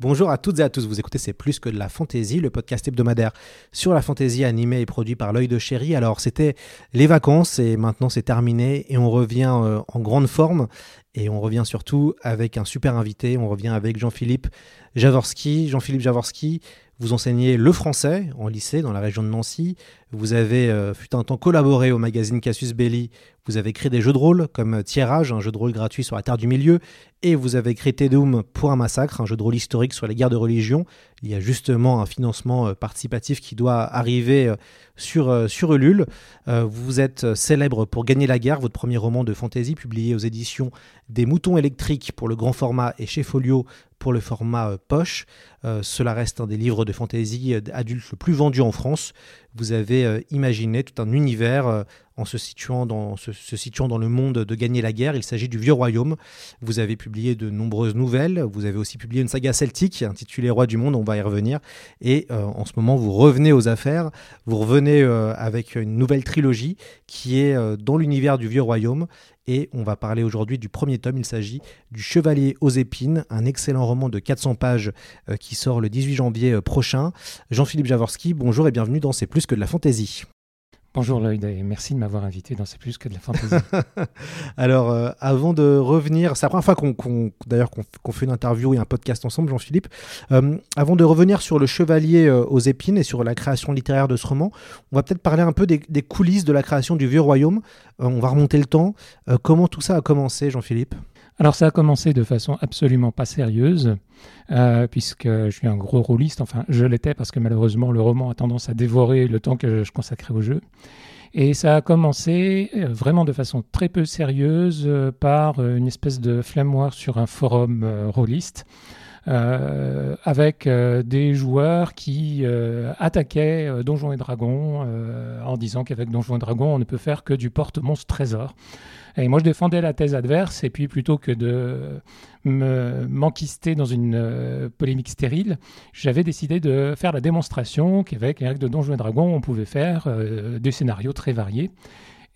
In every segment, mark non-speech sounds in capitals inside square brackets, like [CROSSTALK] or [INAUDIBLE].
Bonjour à toutes et à tous, vous écoutez C'est plus que de la fantaisie, le podcast hebdomadaire sur la fantaisie animée et produit par l'œil de chéri. Alors c'était les vacances et maintenant c'est terminé et on revient euh, en grande forme et on revient surtout avec un super invité, on revient avec Jean-Philippe Javorski. Jean-Philippe Javorski, vous enseignez le français en lycée dans la région de Nancy. Vous avez, euh, fut un temps, collaboré au magazine Cassius Belli. Vous avez créé des jeux de rôle comme Tirage, un jeu de rôle gratuit sur la Terre du Milieu. Et vous avez créé Tedoum pour un massacre, un jeu de rôle historique sur les guerres de religion. Il y a justement un financement euh, participatif qui doit arriver euh, sur, euh, sur Ulule. Vous êtes célèbre pour Gagner la guerre, votre premier roman de fantasy publié aux éditions des Moutons électriques pour le grand format et chez Folio pour le format poche. Cela reste un des livres de fantasy adultes le plus vendu en France. Vous avez euh, imaginé tout un univers euh, en se situant, dans, le monde de Gagner la guerre. Il s'agit du Vieux Royaume. Vous avez publié de nombreuses nouvelles. Vous avez aussi publié une saga celtique intitulée Roi du Monde. On va y revenir. Et euh, en ce moment, vous revenez aux affaires. Vous revenez avec une nouvelle trilogie qui est dans l'univers du Vieux Royaume. Et on va parler aujourd'hui du premier tome. Il s'agit du Chevalier aux épines, un excellent roman de 400 pages euh, qui sort le 18 janvier euh, prochain. Jean-Philippe Javorski, bonjour et bienvenue dans C'est plus que de la fantaisie. Bonjour Lloyd et merci de m'avoir invité dans C'est plus que de la fantaisie. [LAUGHS] Alors, euh, avant de revenir, c'est la première fois qu'on, d'ailleurs qu'on, fait une interview et un podcast ensemble, Jean-Philippe. Euh, avant de revenir sur le Chevalier euh, aux épines et sur la création littéraire de ce roman, on va peut-être parler un peu des, des coulisses de la création du Vieux Royaume. On va remonter le temps. Comment tout ça a commencé, Jean-Philippe? Alors ça a commencé de façon absolument pas sérieuse, euh, puisque je suis un gros rôliste, enfin je l'étais parce que malheureusement le roman a tendance à dévorer le temps que je consacrais au jeu. Et ça a commencé euh, vraiment de façon très peu sérieuse euh, par une espèce de flammoir sur un forum euh, rôliste. avec des joueurs qui attaquaient Donjons et Dragons en disant qu'avec Donjons et Dragons on ne peut faire que du porte-monstre trésor. Et moi je défendais la thèse adverse et puis plutôt que de me m'enquister dans une euh, polémique stérile, j'avais décidé de faire la démonstration qu'avec les règles de Donjons et Dragons on pouvait faire euh, des scénarios très variés.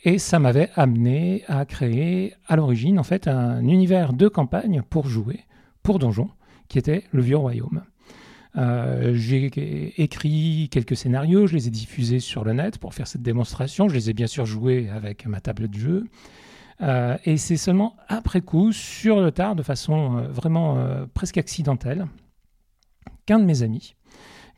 Et ça m'avait amené à créer à l'origine en fait un univers de campagne pour jouer, pour Donjons, qui était le Vieux Royaume. Euh, j'ai écrit quelques scénarios, je les ai diffusés sur le net pour faire cette démonstration. Je les ai bien sûr joués avec ma table de jeu. Euh, et c'est seulement après coup, sur le tard, de façon euh, vraiment euh, presque accidentelle, qu'un de mes amis,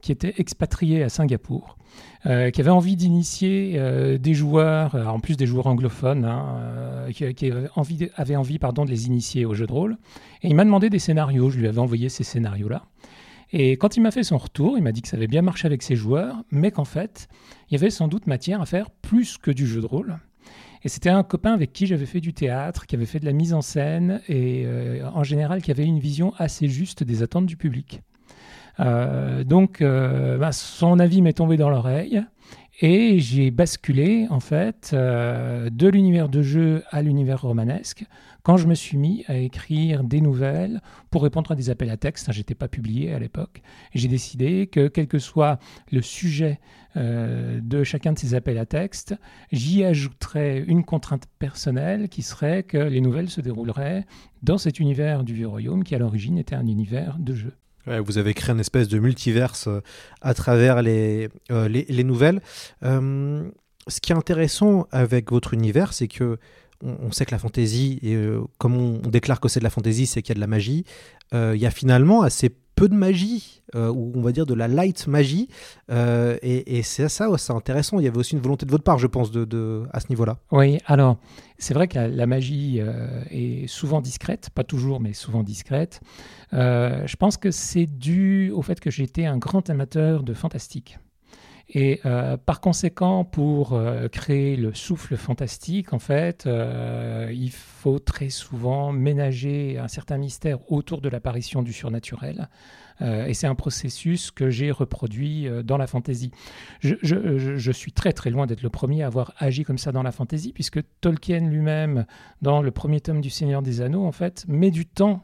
qui était expatrié à Singapour, qui avait envie d'initier des joueurs, en plus des joueurs anglophones, hein, qui, avait envie, avait envie pardon, de les initier au jeu de rôle. Et il m'a demandé des scénarios, je lui avais envoyé ces scénarios-là. Et quand il m'a fait son retour, il m'a dit que ça avait bien marché avec ses joueurs, mais qu'en fait, il y avait sans doute matière à faire plus que du jeu de rôle. Et c'était un copain avec qui j'avais fait du théâtre, qui avait fait de la mise en scène et euh, en général qui avait une vision assez juste des attentes du public. Euh, donc, euh, bah, son avis m'est tombé dans l'oreille et j'ai basculé en fait euh, de l'univers de jeu à l'univers romanesque quand je me suis mis à écrire des nouvelles pour répondre à des appels à texte. J'étais pas publié à l'époque. J'ai décidé que quel que soit le sujet euh, de chacun de ces appels à texte, j'y ajouterais une contrainte personnelle qui serait que les nouvelles se dérouleraient dans cet univers du Vieux Royaume qui à l'origine était un univers de jeu. Vous avez créé une espèce de multiverse euh, à travers les, euh, les, les nouvelles. Euh, ce qui est intéressant avec votre univers, c'est que on, sait que la fantaisie, comme on, déclare que c'est de la fantaisie, c'est qu'il y a de la magie. Il y a finalement assez peu de magie, euh, ou on va dire de la light magie. Euh, et et c'est ça, ouais, c'est intéressant. Il y avait aussi une volonté de votre part, je pense, de, à ce niveau-là. Oui, alors c'est vrai que la, magie euh, est souvent discrète, pas toujours, mais souvent discrète. Je pense que c'est dû au fait que j'étais un grand amateur de fantastique. Et euh, par conséquent, pour euh, créer le souffle fantastique, en fait, euh, il faut très souvent ménager un certain mystère autour de l'apparition du surnaturel. Et c'est un processus que j'ai reproduit dans la fantaisie. Je, je- suis très très loin d'être le premier à avoir agi comme ça dans la fantaisie, puisque Tolkien lui-même, dans le premier tome du Seigneur des Anneaux, en fait, met du temps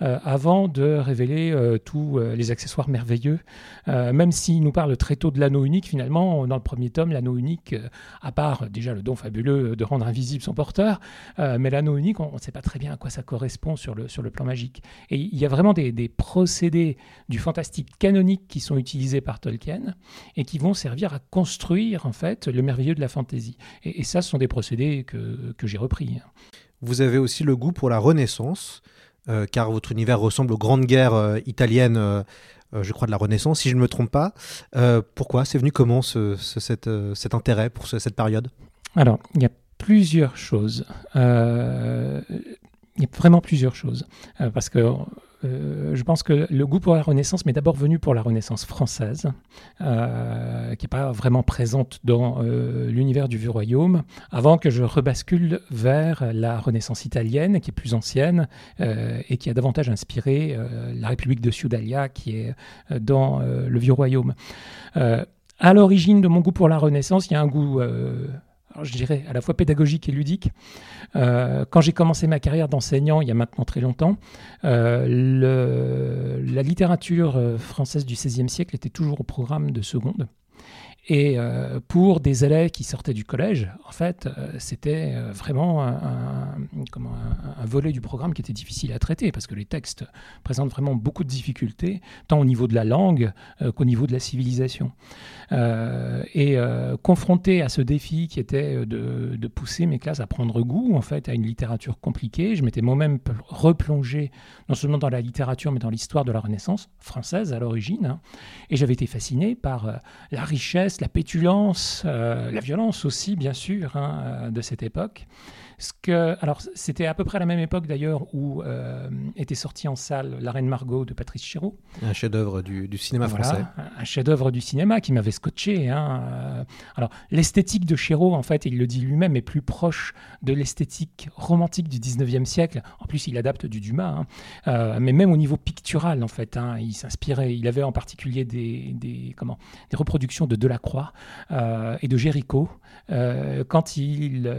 avant de révéler euh, tous euh, les accessoires merveilleux. Euh, même s'il nous parle très tôt de l'anneau unique, finalement, dans le premier tome, l'anneau unique, euh, à part euh, déjà le don fabuleux de rendre invisible son porteur, euh, mais l'anneau unique, on ne sait pas très bien à quoi ça correspond sur le, sur le plan magique. Et il y a vraiment des, des procédés du fantastique canonique qui sont utilisés par Tolkien et qui vont servir à construire, en fait, le merveilleux de la fantaisie. Et, ça, ce sont des procédés que, que j'ai repris. Vous avez aussi le goût pour la Renaissance, euh, car votre univers ressemble aux grandes guerres euh, italiennes, euh, je crois, de la Renaissance, si je ne me trompe pas. Pourquoi C'est venu comment cet intérêt pour ce- cette période? Alors, il y a plusieurs choses. Il y a vraiment plusieurs choses. Parce que euh, je pense que le goût pour la Renaissance m'est d'abord venu pour la Renaissance française, euh, qui n'est pas vraiment présente dans euh, l'univers du Vieux Royaume, avant que je rebascule vers la Renaissance italienne, qui est plus ancienne et qui a davantage inspiré la République de Ciudalia, qui est dans le Vieux Royaume. Euh, à l'origine de mon goût pour la Renaissance, il y a un goût je dirais à la fois pédagogique et ludique. Euh, quand j'ai commencé ma carrière d'enseignant, il y a maintenant très longtemps, euh, la littérature euh, française du XVIe siècle était toujours au programme de seconde. Et euh, pour des élèves qui sortaient du collège, en fait, euh, c'était euh, vraiment un, un- volet du programme qui était difficile à traiter parce que les textes présentent vraiment beaucoup de difficultés, tant au niveau de la langue qu'au niveau de la civilisation. Et confronté à ce défi qui était de, pousser mes classes à prendre goût en fait à une littérature compliquée, je m'étais moi-même pl- replongé non seulement dans la littérature mais dans l'histoire de la Renaissance française à l'origine, hein. et j'avais été fasciné par la richesse, la pétulance, euh, la violence aussi bien sûr hein, euh, de cette époque. Ce que, alors, c'était à peu près à la même époque d'ailleurs où euh, était sorti en salle La Reine Margot de Patrice Chéreau. Un chef-d'œuvre du, du cinéma Voilà, français. un- chef-d'œuvre du cinéma qui m'avait scotché. hein, euh. Alors, l'esthétique de Chéreau, en fait, il le dit lui-même, est plus proche de l'esthétique romantique du 19e siècle. En plus, il adapte du Dumas, hein. Euh, mais même au niveau pictural, en fait, hein, il s'inspirait. Il avait en particulier des, des, comment, des reproductions de Delacroix euh, et de Géricault quand il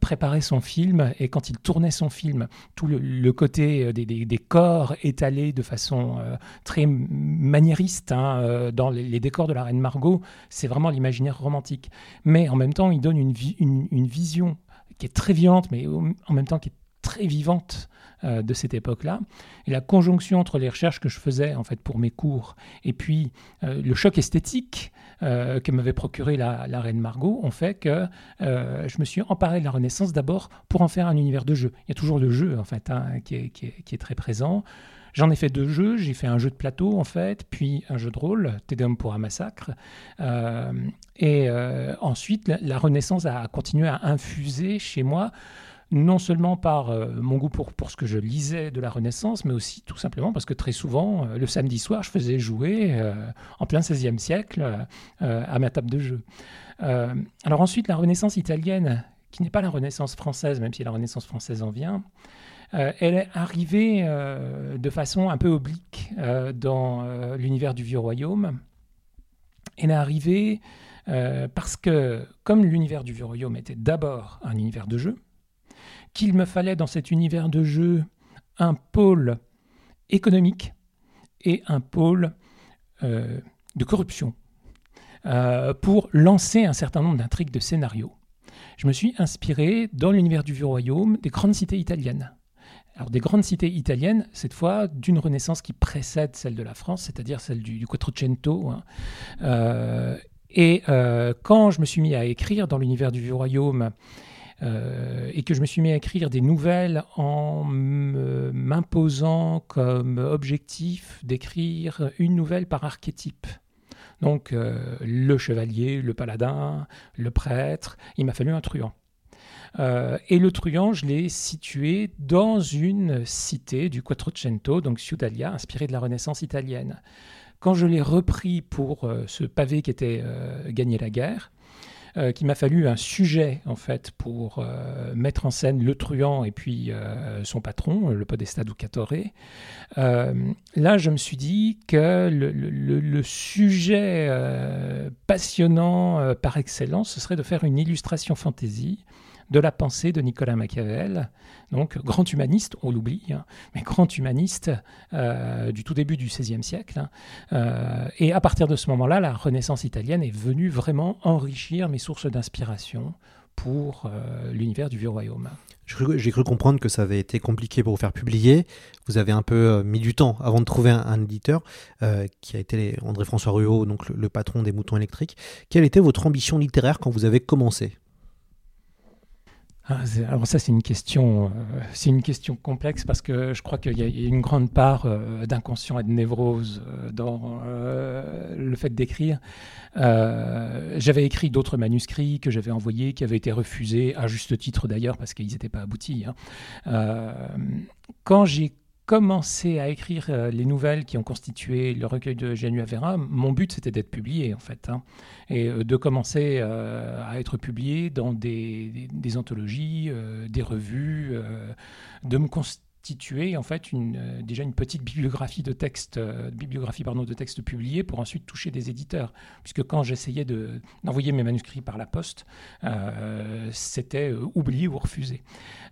préparait son film et quand il tournait son film. Tout le, côté euh, des, corps étalés de façon euh, très maniériste hein, euh, dans les, décors de la Reine Margot, c'est vraiment l'imaginaire romantique. Mais en même temps, il donne une, une- vision qui est très violente, mais en même temps qui est très vivante euh, de cette époque-là. Et la conjonction entre les recherches que je faisais en fait pour mes cours et puis euh, le choc esthétique euh, que m'avait procuré la, Reine Margot ont fait que je me suis emparé de la Renaissance d'abord pour en faire un univers de jeu. Il y a toujours le jeu en fait hein, qui, est, très présent. J'en ai fait deux jeux. J'ai fait un jeu de plateau en fait, puis un jeu de rôle, Tédéum pour un massacre. Et ensuite, la Renaissance a continué à infuser chez moi non seulement par euh, mon goût pour, ce que je lisais de la Renaissance, mais aussi tout simplement parce que très souvent, euh, le samedi soir, je faisais jouer euh, en plein XVIe siècle à ma table de jeu. Alors ensuite, la Renaissance italienne, qui n'est pas la Renaissance française, même si la Renaissance française en vient, elle est arrivée de façon un peu oblique dans l'univers du Vieux Royaume. Elle est arrivée parce que, comme l'univers du Vieux Royaume était d'abord un univers de jeu, qu'il me fallait dans cet univers de jeu un pôle économique et un pôle euh, de corruption euh, pour lancer un certain nombre d'intrigues de scénario. Je me suis inspiré dans l'univers du Vieux Royaume des grandes cités italiennes. Alors des grandes cités italiennes, cette fois d'une renaissance qui précède celle de la France, c'est-à-dire celle du, Quattrocento. hein. Euh, et quand je me suis mis à écrire dans l'univers du Vieux Royaume, euh, et que je me suis mis à écrire des nouvelles en m'imposant comme objectif d'écrire une nouvelle par archétype. Donc euh, le chevalier, le paladin, le prêtre, il m'a fallu un truand. Euh, et le truand, je l'ai situé dans une cité du Quattrocento, donc Ciudalia, inspirée de la Renaissance italienne. quand je l'ai repris pour ce pavé qui était Gagner la guerre, euh, qu'il m'a fallu un sujet en fait pour euh, mettre en scène le truand et puis euh, son patron, le podestat Ducatore. Là, je me suis dit que le, sujet passionnant par excellence, ce serait de faire une illustration fantasy de la pensée de Nicolas Machiavel, donc grand humaniste, on l'oublie, hein, mais grand humaniste euh, du tout début du XVIe siècle. hein. Euh, et à partir de ce moment-là, la Renaissance italienne est venue vraiment enrichir mes sources d'inspiration pour euh, l'univers du Vieux Royaume. J'ai cru, comprendre que ça avait été compliqué pour vous faire publier. Vous avez un peu mis du temps avant de trouver un, éditeur qui a été André-François Ruot, donc le patron des moutons électriques. Quelle était votre ambition littéraire quand vous avez commencé? Ah, Alors ça, c'est une question, euh, une question complexe parce que je crois qu'il y a une grande part euh, d'inconscient et de névrose euh, dans le fait d'écrire. J'avais écrit d'autres manuscrits que j'avais envoyés, qui avaient été refusés, à juste titre d'ailleurs, parce qu'ils n'étaient pas aboutis. hein. Quand j'ai commencé à écrire euh, les nouvelles qui ont constitué le recueil de Janua Vera, mon but c'était d'être publié en fait, hein, et euh, de commencer euh, à être publié dans des, des- anthologies, des revues, de me constituer en fait euh, déjà une petite bibliographie de textes, euh, bibliographie pardon, de textes publiés pour ensuite toucher des éditeurs, puisque quand j'essayais de- d'envoyer mes manuscrits par la poste, euh, c'était oublié ou refusé.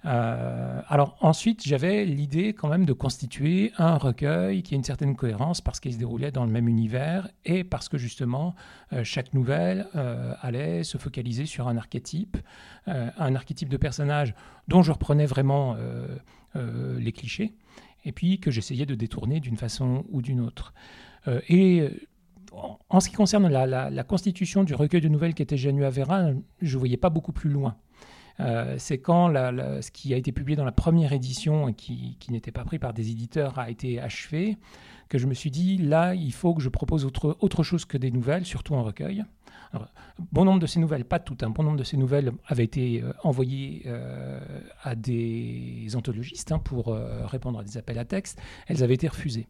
Alors ensuite, j'avais l'idée quand même de constituer un recueil qui ait une certaine cohérence parce qu'il se déroulait dans le même univers et parce que justement, chaque nouvelle allait se focaliser sur un archétype, un archétype de personnage dont je reprenais vraiment euh, les clichés et puis que j'essayais de détourner d'une façon ou d'une autre. Euh, et euh, en- en ce qui concerne la, constitution du recueil de nouvelles qui était Janua Vera, je ne voyais pas beaucoup plus loin. C'est quand ce qui a été publié dans la première édition qui, n'était pas pris par des éditeurs a été achevé, que je me suis dit, là, il faut que je propose autre, autre chose que des nouvelles, surtout un recueil. Bon nombre de ces nouvelles, pas toutes, un bon nombre de ces nouvelles avaient été euh, envoyées euh, à des anthologistes hein, pour euh, répondre à des appels à texte. Elles avaient été refusées.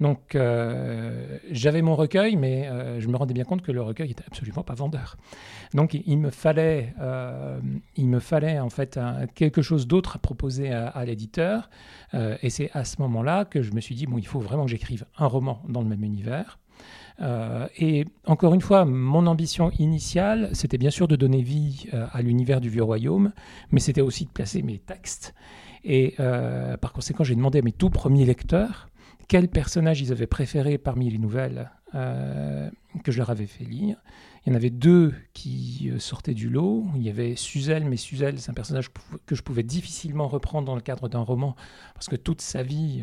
Donc, j'avais mon recueil, mais je me rendais bien compte que le recueil était absolument pas vendeur. Donc, il, me fallait, il me fallait en fait quelque chose d'autre à proposer à, à l'éditeur. Et c'est à ce moment-là que je me suis dit bon, il faut vraiment que j'écrive un roman dans le même univers. Euh, et encore une fois, mon ambition initiale, c'était bien sûr de donner vie euh, à l'univers du Vieux Royaume, mais c'était aussi de placer mes textes. Et euh, par conséquent, j'ai demandé à mes tout premiers lecteurs quels personnages ils avaient préféré parmi les nouvelles euh, que je leur avais fait lire. Il y en avait deux qui euh, sortaient du lot. Il y avait Suzel, mais Suzel, c'est un personnage que je pouvais difficilement reprendre dans le cadre d'un roman, parce que toute sa vie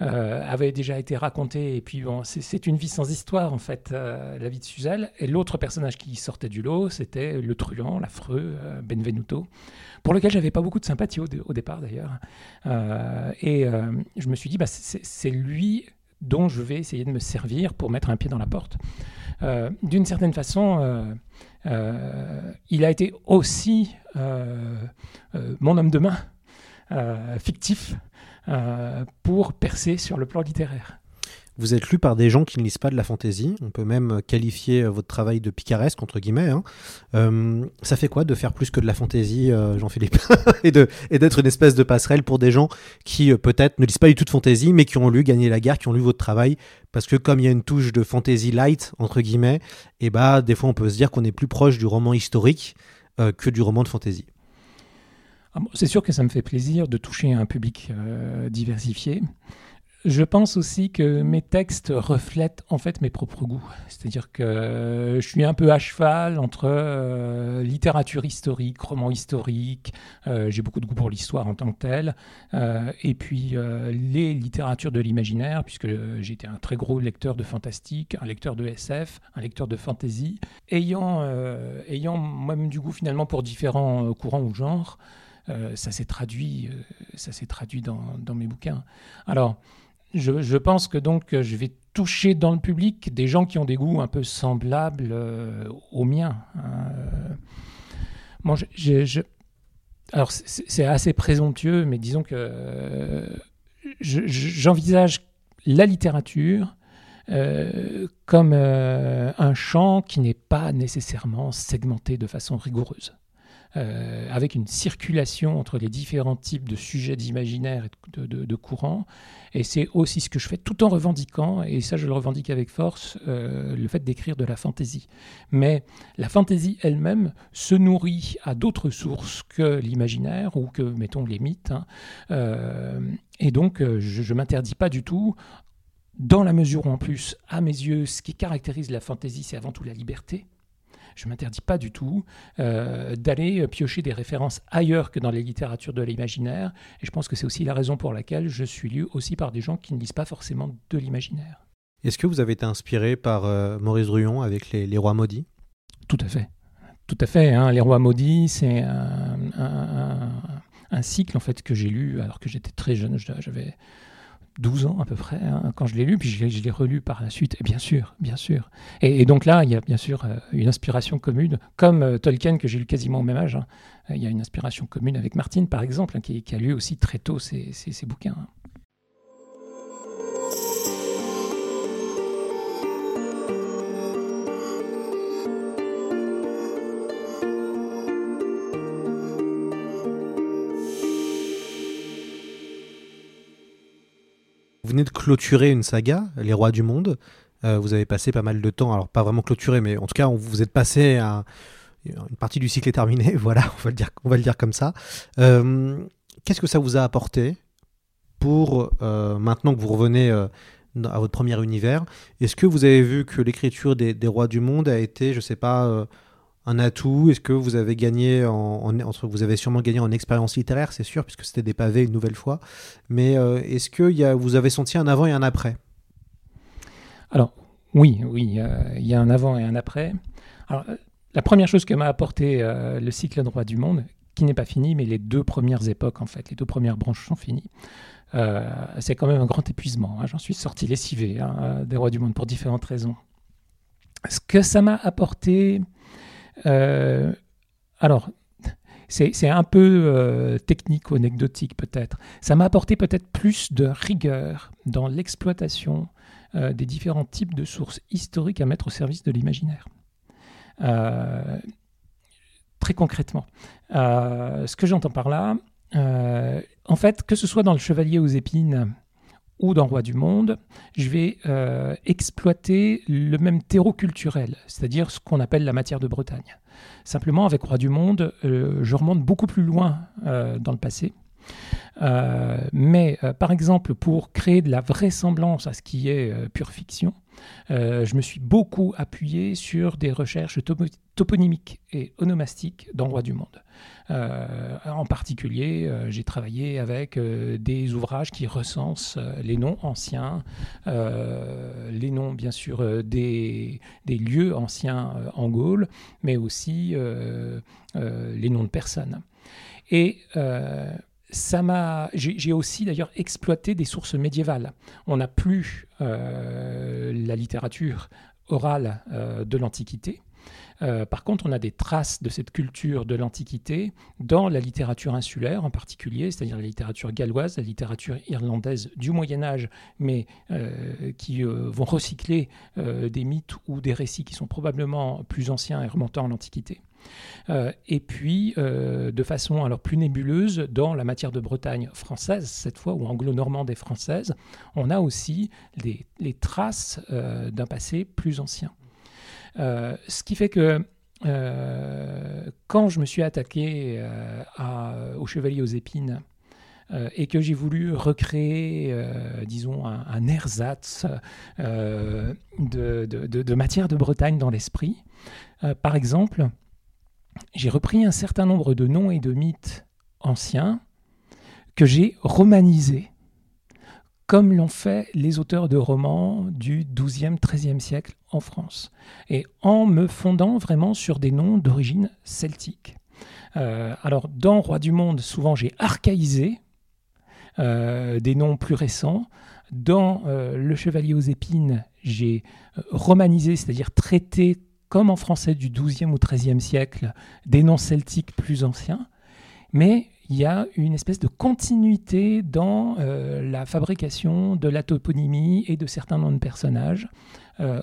euh, avait déjà été racontée. Et puis, bon, c'est- une vie sans histoire, en fait, la vie de Suzel. Et l'autre personnage qui sortait du lot, c'était le truand, l'affreux Benvenuto, pour lequel j'avais pas beaucoup de sympathie au, dé- au départ, d'ailleurs. Et je me suis dit, bah, c'est lui dont je vais essayer de me servir pour mettre un pied dans la porte. Euh, D'une certaine façon, euh, euh, il a été aussi mon homme de main fictif pour percer sur le plan littéraire. Vous êtes lu par des gens qui ne lisent pas de la fantaisie. On peut même qualifier euh, votre travail de picaresque, entre guillemets. hein. Euh, ça fait quoi de faire plus que de la fantaisie, euh, Jean-Philippe [LAUGHS] Et d'être une espèce de passerelle pour des gens qui, peut-être, ne lisent pas du tout de fantaisie, mais qui ont lu Gagner la guerre, qui ont lu votre travail? Parce que comme il y a une touche de fantaisie light, entre guillemets, et bah, des fois, on peut se dire qu'on est plus proche du roman historique que du roman de fantaisie. Ah C'est sûr que ça me fait plaisir de toucher un public diversifié. Je pense aussi que mes textes reflètent en fait mes propres goûts. C'est-à-dire que je suis un peu à cheval entre euh, littérature historique, roman historique, euh, j'ai beaucoup de goût pour l'histoire en tant que telle, euh, et puis euh, les littératures de l'imaginaire, puisque été un très gros lecteur de fantastique, un lecteur de SF, un lecteur de fantasy, ayant, euh, ayant moi-même du goût finalement pour différents euh, courants ou genres. Euh, ça s'est traduit, euh, ça traduit dans, dans mes bouquins. Alors, je, pense que donc euh, je vais toucher dans le public des gens qui ont des goûts un peu semblables euh, aux miens. hein. Alors c'est assez présomptueux, mais disons que euh, je- je- j'envisage la littérature comme un champ qui n'est pas nécessairement segmenté de façon rigoureuse. Euh, avec une circulation entre les différents types de sujets d'imaginaire et de, courants. Et c'est aussi ce que je fais tout en revendiquant, et ça je le revendique avec force, euh, le fait d'écrire de la fantaisie. Mais la fantaisie elle-même se nourrit à d'autres sources que l'imaginaire ou que, mettons, les mythes. Hein. Euh, et donc je ne m'interdis pas du tout dans la mesure où en plus, à mes yeux, ce qui caractérise la fantaisie, c'est avant tout la liberté je m'interdis pas du tout euh, d'aller piocher des références ailleurs que dans les littératures de l'imaginaire. Et je pense que c'est aussi la raison pour laquelle je suis lu aussi par des gens qui ne lisent pas forcément de l'imaginaire. Est-ce que vous avez été inspiré par euh, Maurice Druon avec les, Rois maudits? Tout à fait. Tout à fait. Hein. Les Rois maudits, c'est un, un, cycle en fait que j'ai lu alors que j'étais très jeune. J'avais 12 ans à peu près hein, quand je l'ai lu, puis je l'ai relu par la suite, et bien sûr, bien sûr. Et, donc là, il y a bien sûr euh, une inspiration commune, comme euh, Tolkien que j'ai lu quasiment au même âge. Hein. Il y a une inspiration commune avec Martine, par exemple, hein, qui, a lu aussi très tôt ses, ses bouquins. Vous venez de clôturer une saga, Les Rois du Monde. Euh, vous avez passé pas mal de temps, alors pas vraiment clôturé, mais en tout cas, vous êtes passé à une partie du cycle est terminée, [LAUGHS] voilà, on va le dire, on va le dire comme ça. Euh, qu'est-ce que ça vous a apporté pour euh, maintenant que vous revenez à votre premier univers? Est-ce que vous avez vu que l'écriture des, des, Rois du Monde a été, je sais pas, un atout? Est-ce que vous avez gagné en, vous avez sûrement gagné en expérience littéraire, c'est sûr, puisque c'était des pavés une nouvelle fois. Mais euh, est-ce que y a, vous avez senti un avant et un après? Alors oui, oui, il y a un avant et un après. Alors euh, la première chose que m'a apporté euh, le cycle droit du monde, qui n'est pas fini, mais les deux premières époques en fait, les deux premières branches sont finies. c'est quand même un grand épuisement. Hein. J'en suis sorti lessivé hein, des rois du monde pour différentes raisons. Ce que ça m'a apporté, euh, alors, c'est un peu euh, technique ou anecdotique peut-être. Ça m'a apporté peut-être plus de rigueur dans l'exploitation euh, des différents types de sources historiques à mettre au service de l'imaginaire. très concrètement, ce que j'entends par là, en fait, que ce soit dans le Chevalier aux épines ou dans Roi du Monde, je vais euh, exploiter le même terreau culturel, c'est-à-dire ce qu'on appelle la matière de Bretagne. Simplement, avec Roi du Monde, euh, je remonte beaucoup plus loin euh, dans le passé. Mais par exemple, pour créer de la vraisemblance à ce qui est pure fiction, je me suis beaucoup appuyé sur des recherches toponymiques et onomastiques dans Roi du Monde. Euh, en particulier, euh, j'ai travaillé avec euh, des ouvrages qui recensent les noms anciens, les noms bien sûr des, des, lieux anciens en Gaule, mais aussi les noms de personnes. Et ça m'a. J'ai aussi d'ailleurs exploité des sources médiévales. On n'a plus la littérature orale de l'Antiquité. Euh, par contre, on a des traces de cette culture de l'Antiquité dans la littérature insulaire en particulier, c'est-à-dire la littérature galloise, la littérature irlandaise du Moyen Âge, mais euh, qui euh, vont recycler des mythes ou des récits qui sont probablement plus anciens et remontant à l'Antiquité. et puis, de façon alors plus nébuleuse, dans la matière de Bretagne française, cette fois, ou anglo-normande et française, on a aussi les traces d'un passé plus ancien. Euh, ce qui fait que euh, quand je me suis attaqué euh, au Chevalier aux épines, et que j'ai voulu recréer, disons, un, ersatz de, de, matière de Bretagne dans l'esprit. par exemple, j'ai repris un certain nombre de noms et de mythes anciens que j'ai romanisés comme l'ont fait les auteurs de romans du XIIe, XIIIe siècle en France, et en me fondant vraiment sur des noms d'origine celtique. Euh, alors, dans Roi du Monde, souvent j'ai archaïsé euh, des noms plus récents. Dans euh, Le Chevalier aux épines, j'ai romanisé, c'est-à-dire traité comme en français du XIIe ou XIIIe siècle, des noms celtiques plus anciens. Mais il y a une espèce de continuité dans euh, la fabrication de la toponymie et de certains noms de personnages euh,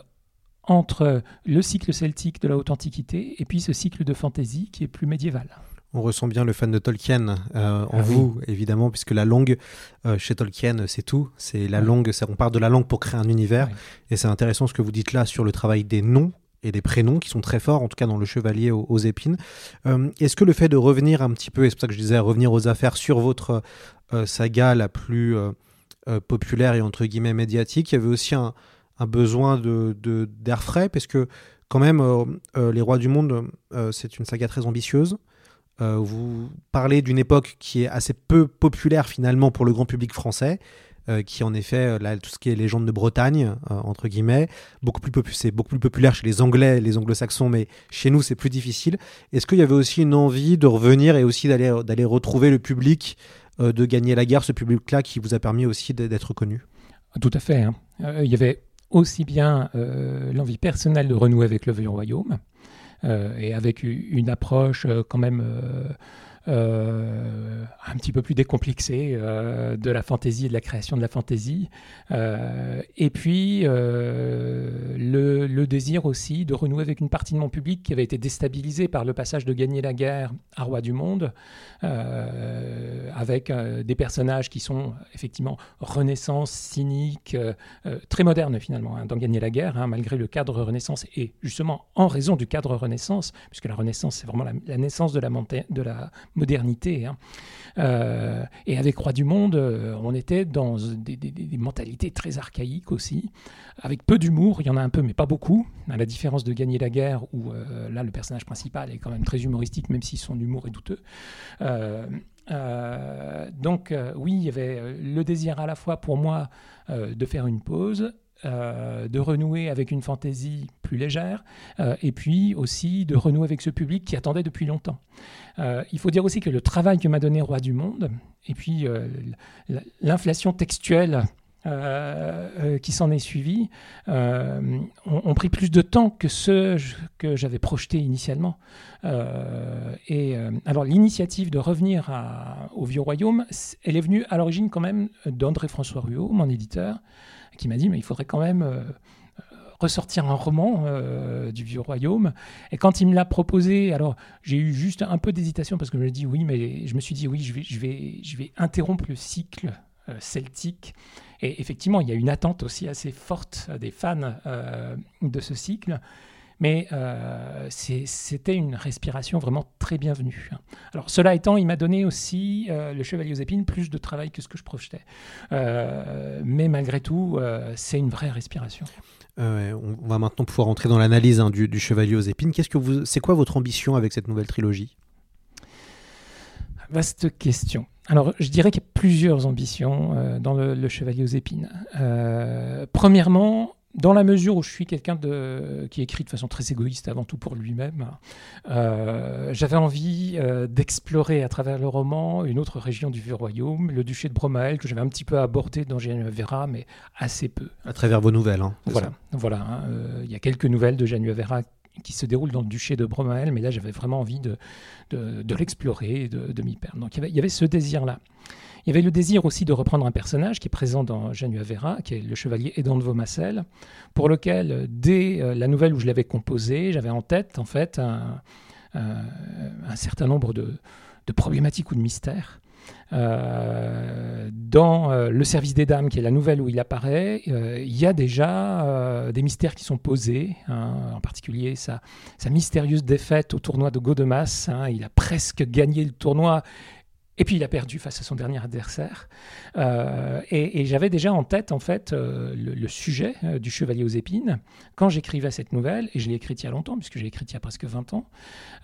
entre le cycle celtique de la haute antiquité et puis ce cycle de fantaisie qui est plus médiéval. On ressent bien le fan de Tolkien euh, en Ah vous, évidemment, puisque la langue euh, chez Tolkien, c'est tout. C'est la Ouais. langue, on part de la langue pour créer un univers. Ouais. Et c'est intéressant ce que vous dites là sur le travail des noms et des prénoms qui sont très forts, en tout cas dans le Chevalier aux, épines. Euh, Est-ce que le fait de revenir un petit peu, et c'est pour ça que je disais revenir aux affaires sur votre euh, saga la plus euh, populaire et entre guillemets médiatique, il y avait aussi un, besoin de d'air frais, parce que quand même, Les Rois du Monde, c'est une saga très ambitieuse. Vous parlez d'une époque qui est assez peu populaire finalement pour le grand public français, euh, qui en effet, euh, tout ce qui est légende de Bretagne, euh, entre guillemets, beaucoup plus c'est beaucoup plus populaire chez les Anglais, les Anglo-Saxons, mais chez nous c'est plus difficile. Est-ce qu'il y avait aussi une envie de revenir et aussi d'aller retrouver le public, de gagner la guerre, ce public-là qui vous a permis aussi d'être- connu Tout à fait. hein. Il y avait aussi bien l'envie personnelle de renouer avec le vieux royaume, et avec une approche quand même un petit peu plus décomplexée euh, de la fantaisie et de la création de la fantaisie. Euh, et puis euh, le, désir aussi de renouer avec une partie de mon public qui avait été déstabilisée par le passage de gagner la guerre à Roi du Monde, euh, avec euh, des personnages qui sont effectivement renaissance, cyniques, euh, euh, très modernes finalement, hein, dans Gagner la guerre, hein, malgré le cadre Renaissance, et justement en raison du cadre Renaissance, puisque la Renaissance c'est vraiment la, naissance de la modernité. hein. Euh, et avec Roi du Monde, euh, on était dans des, mentalités très archaïques aussi, avec peu d'humour, il y en a un peu mais pas beaucoup, à la différence de Gagner la guerre, où euh, là le personnage principal est quand même très humoristique, même si son humour est douteux. Donc oui, il y avait le désir à la fois pour moi de faire une pause, euh, de renouer avec une fantaisie plus légère, euh, et puis aussi de renouer avec ce public qui attendait depuis longtemps. Euh, il faut dire aussi que le travail que m'a donné Roi du Monde, et puis l'inflation textuelle qui s'en est suivie, ont, pris plus de temps que ceux que j'avais projetés initialement. Et alors l'initiative de revenir au vieux royaume, elle est venue à l'origine quand même d'André François Ruot, mon éditeur, qui m'a dit mais il faudrait quand même euh, ressortir un roman euh, du vieux royaume. Et quand il me l'a proposé, alors j'ai eu juste un peu d'hésitation parce que je me dis oui, mais je me suis dit oui, je vais, je vais, je vais interrompre le cycle euh, celtique. Et effectivement, il y a une attente aussi assez forte des fans de ce cycle. Mais euh, c'était une respiration vraiment très bienvenue. Alors, cela étant, il m'a donné aussi, euh, le Chevalier aux épines, plus de travail que ce que je projetais. Euh, mais malgré tout, c'est une vraie respiration. On, va maintenant pouvoir entrer dans l'analyse hein, du, du Chevalier aux épines. Qu'est-ce que vous, c'est quoi votre ambition avec cette nouvelle trilogie? Vaste question. Alors, je dirais qu'il y a plusieurs ambitions dans le, le Chevalier aux épines. Premièrement, dans la mesure où je suis quelqu'un de, qui écrit de façon très égoïste avant tout pour lui-même, euh, j'avais envie euh, d'explorer à travers le roman une autre région du Vieux Royaume, le duché de Bromael, que j'avais un petit peu abordé dans Geneviève mais assez peu. À travers vos nouvelles. hein, Voilà, voilà. hein, euh, Il y a quelques nouvelles de Geneviève qui se déroulent dans le duché de Bromael, mais là j'avais vraiment envie de, de, de l'explorer de, de m'y perdre. Donc il y, avait, il y avait ce désir-là. Il y avait le désir aussi de reprendre un personnage qui est présent dans Genuavera, qui est le chevalier Aidant de Vaumassel, pour lequel, euh, dès euh, la nouvelle où je l'avais composé, j'avais en tête en fait un, un certain nombre de, problématiques ou de mystères. Euh, dans euh, Le service des dames, qui est la nouvelle où il apparaît, euh, il y a déjà euh, des mystères qui sont posés, hein, en particulier sa, sa, mystérieuse défaite au tournoi de Godemas. Hein, il a presque gagné le tournoi et puis il a perdu face à son dernier adversaire. Euh, et, j'avais déjà en tête en fait euh, le, sujet euh, du Chevalier aux épines quand j'écrivais cette nouvelle, et je l'ai écrite il y a longtemps, puisque j'ai écrite il y a presque 20 ans.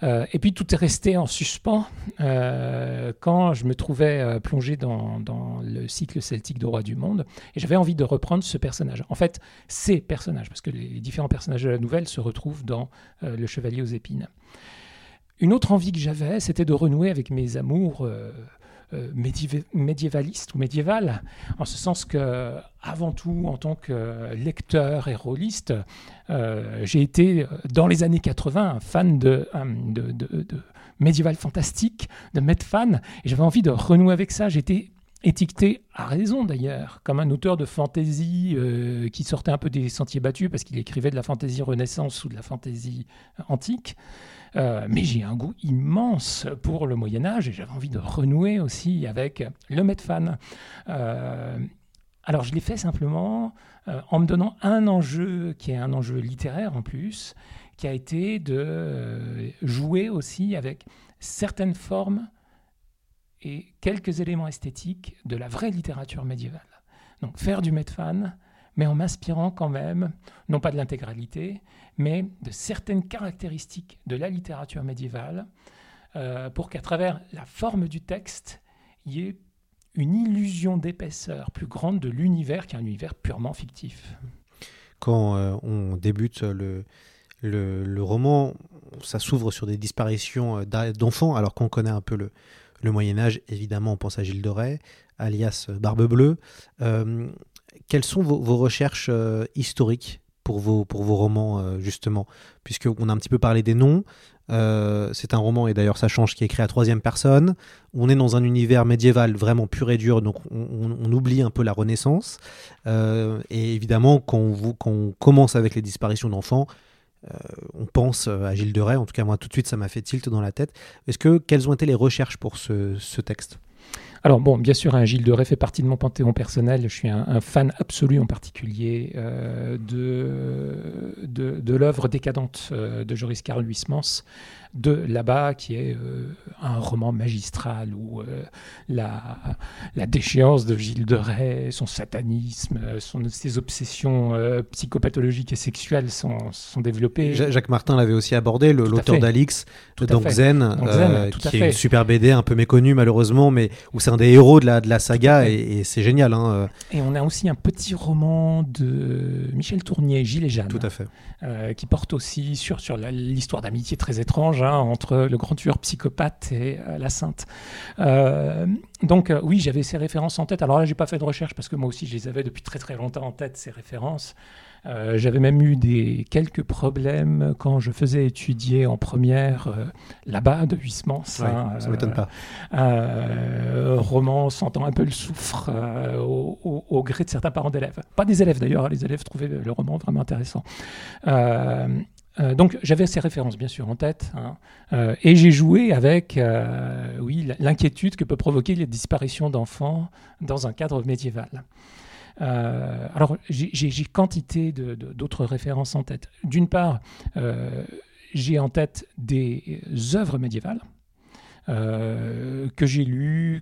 Et puis tout est resté en suspens quand je me trouvais plongé dans, le cycle celtique de Roi du Monde. Et j'avais envie de reprendre ce personnage. En fait, ces personnages, parce que les, différents personnages de la nouvelle se retrouvent dans le Chevalier aux épines. Une autre envie que j'avais, c'était de renouer avec mes amours euh, euh, médiévalistes ou médiévales, en ce sens que, avant tout, en tant que lecteur et rôliste, euh, j'ai été, dans les années 80, un fan de, médiéval fantastique, de mettre fan, et j'avais envie de renouer avec ça. J'étais étiqueté, à raison d'ailleurs, comme un auteur de fantaisie euh, qui sortait un peu des sentiers battus parce qu'il écrivait de la fantaisie renaissance ou de la fantaisie antique. Euh, mais j'ai un goût immense pour le Moyen Âge et j'avais envie de renouer aussi avec le Medfan. Euh, alors je l'ai fait simplement en me donnant un enjeu qui est un enjeu littéraire en plus, qui a été de jouer aussi avec certaines formes et quelques éléments esthétiques de la vraie littérature médiévale. Donc faire du Medfan, mais en m'inspirant quand même, non pas de l'intégralité, mais de certaines caractéristiques de la littérature médiévale, euh, pour qu'à travers la forme du texte, il y ait une illusion d'épaisseur plus grande de l'univers qui est un univers purement fictif. Quand euh, on débute le, le, le roman, ça s'ouvre sur des disparitions euh, d'enfants, alors qu'on connaît un peu le, le Moyen Âge, évidemment, on pense à Gilles Rais, alias Barbe Bleue. Euh, quelles sont vos, recherches euh, historiques pour vos, pour vos romans, euh, justement? Puisqu'on a un petit peu parlé des noms. c'est un roman, et d'ailleurs ça change, qui est écrit à troisième personne. On est dans un univers médiéval vraiment pur et dur, donc on, oublie un peu la Renaissance. et évidemment, quand quand on commence avec les disparitions d'enfants, euh, on pense euh, à Gilles de Rais, en tout cas moi tout de suite ça m'a fait tilt dans la tête. Est-ce que quelles ont été les recherches pour ce, texte? Alors bon, bien sûr, hein, Gilles de Rais fait partie de mon panthéon personnel. Je suis un, fan absolu en particulier euh, de, de, l'œuvre décadente de Joris Carl Huysmans de là-bas, qui est euh, un roman magistral où euh, la, la déchéance de Gilles de Rais, son satanisme, euh, son, ses obsessions psychopathologiques et sexuelles sont, sont développées. Jacques Martin l'avait aussi abordé, l'auteur d'Alix, donc Zen, qui est une super BD un peu méconnue malheureusement, mais où c'est un des héros de la, de la saga et, c'est génial. Hein, et on a aussi un petit roman de Michel Tournier, Gilles et Jeanne. Tout à fait. qui porte aussi sur, sur l'histoire d'amitié très étrange entre le grand tueur psychopathe et euh, la sainte. Euh, donc euh, oui, j'avais ces références en tête. Alors là, j'ai pas fait de recherche parce que moi aussi, je les avais depuis très très longtemps en tête, ces références. j'avais même eu des, quelques problèmes quand je faisais étudier en première là-bas de Huysmans. Hein, ça m'étonne pas. roman sentant un peu le soufre au, gré de certains parents d'élèves. Pas des élèves d'ailleurs, hein, les élèves trouvaient le roman vraiment intéressant. Euh, donc j'avais ces références bien sûr en tête, hein. euh, et j'ai joué avec euh, oui, l'inquiétude que peut provoquer les disparitions d'enfants dans un cadre médiéval. alors j'ai quantité d'autres références en tête. D'une part, j'ai en tête des œuvres médiévales que j'ai lues,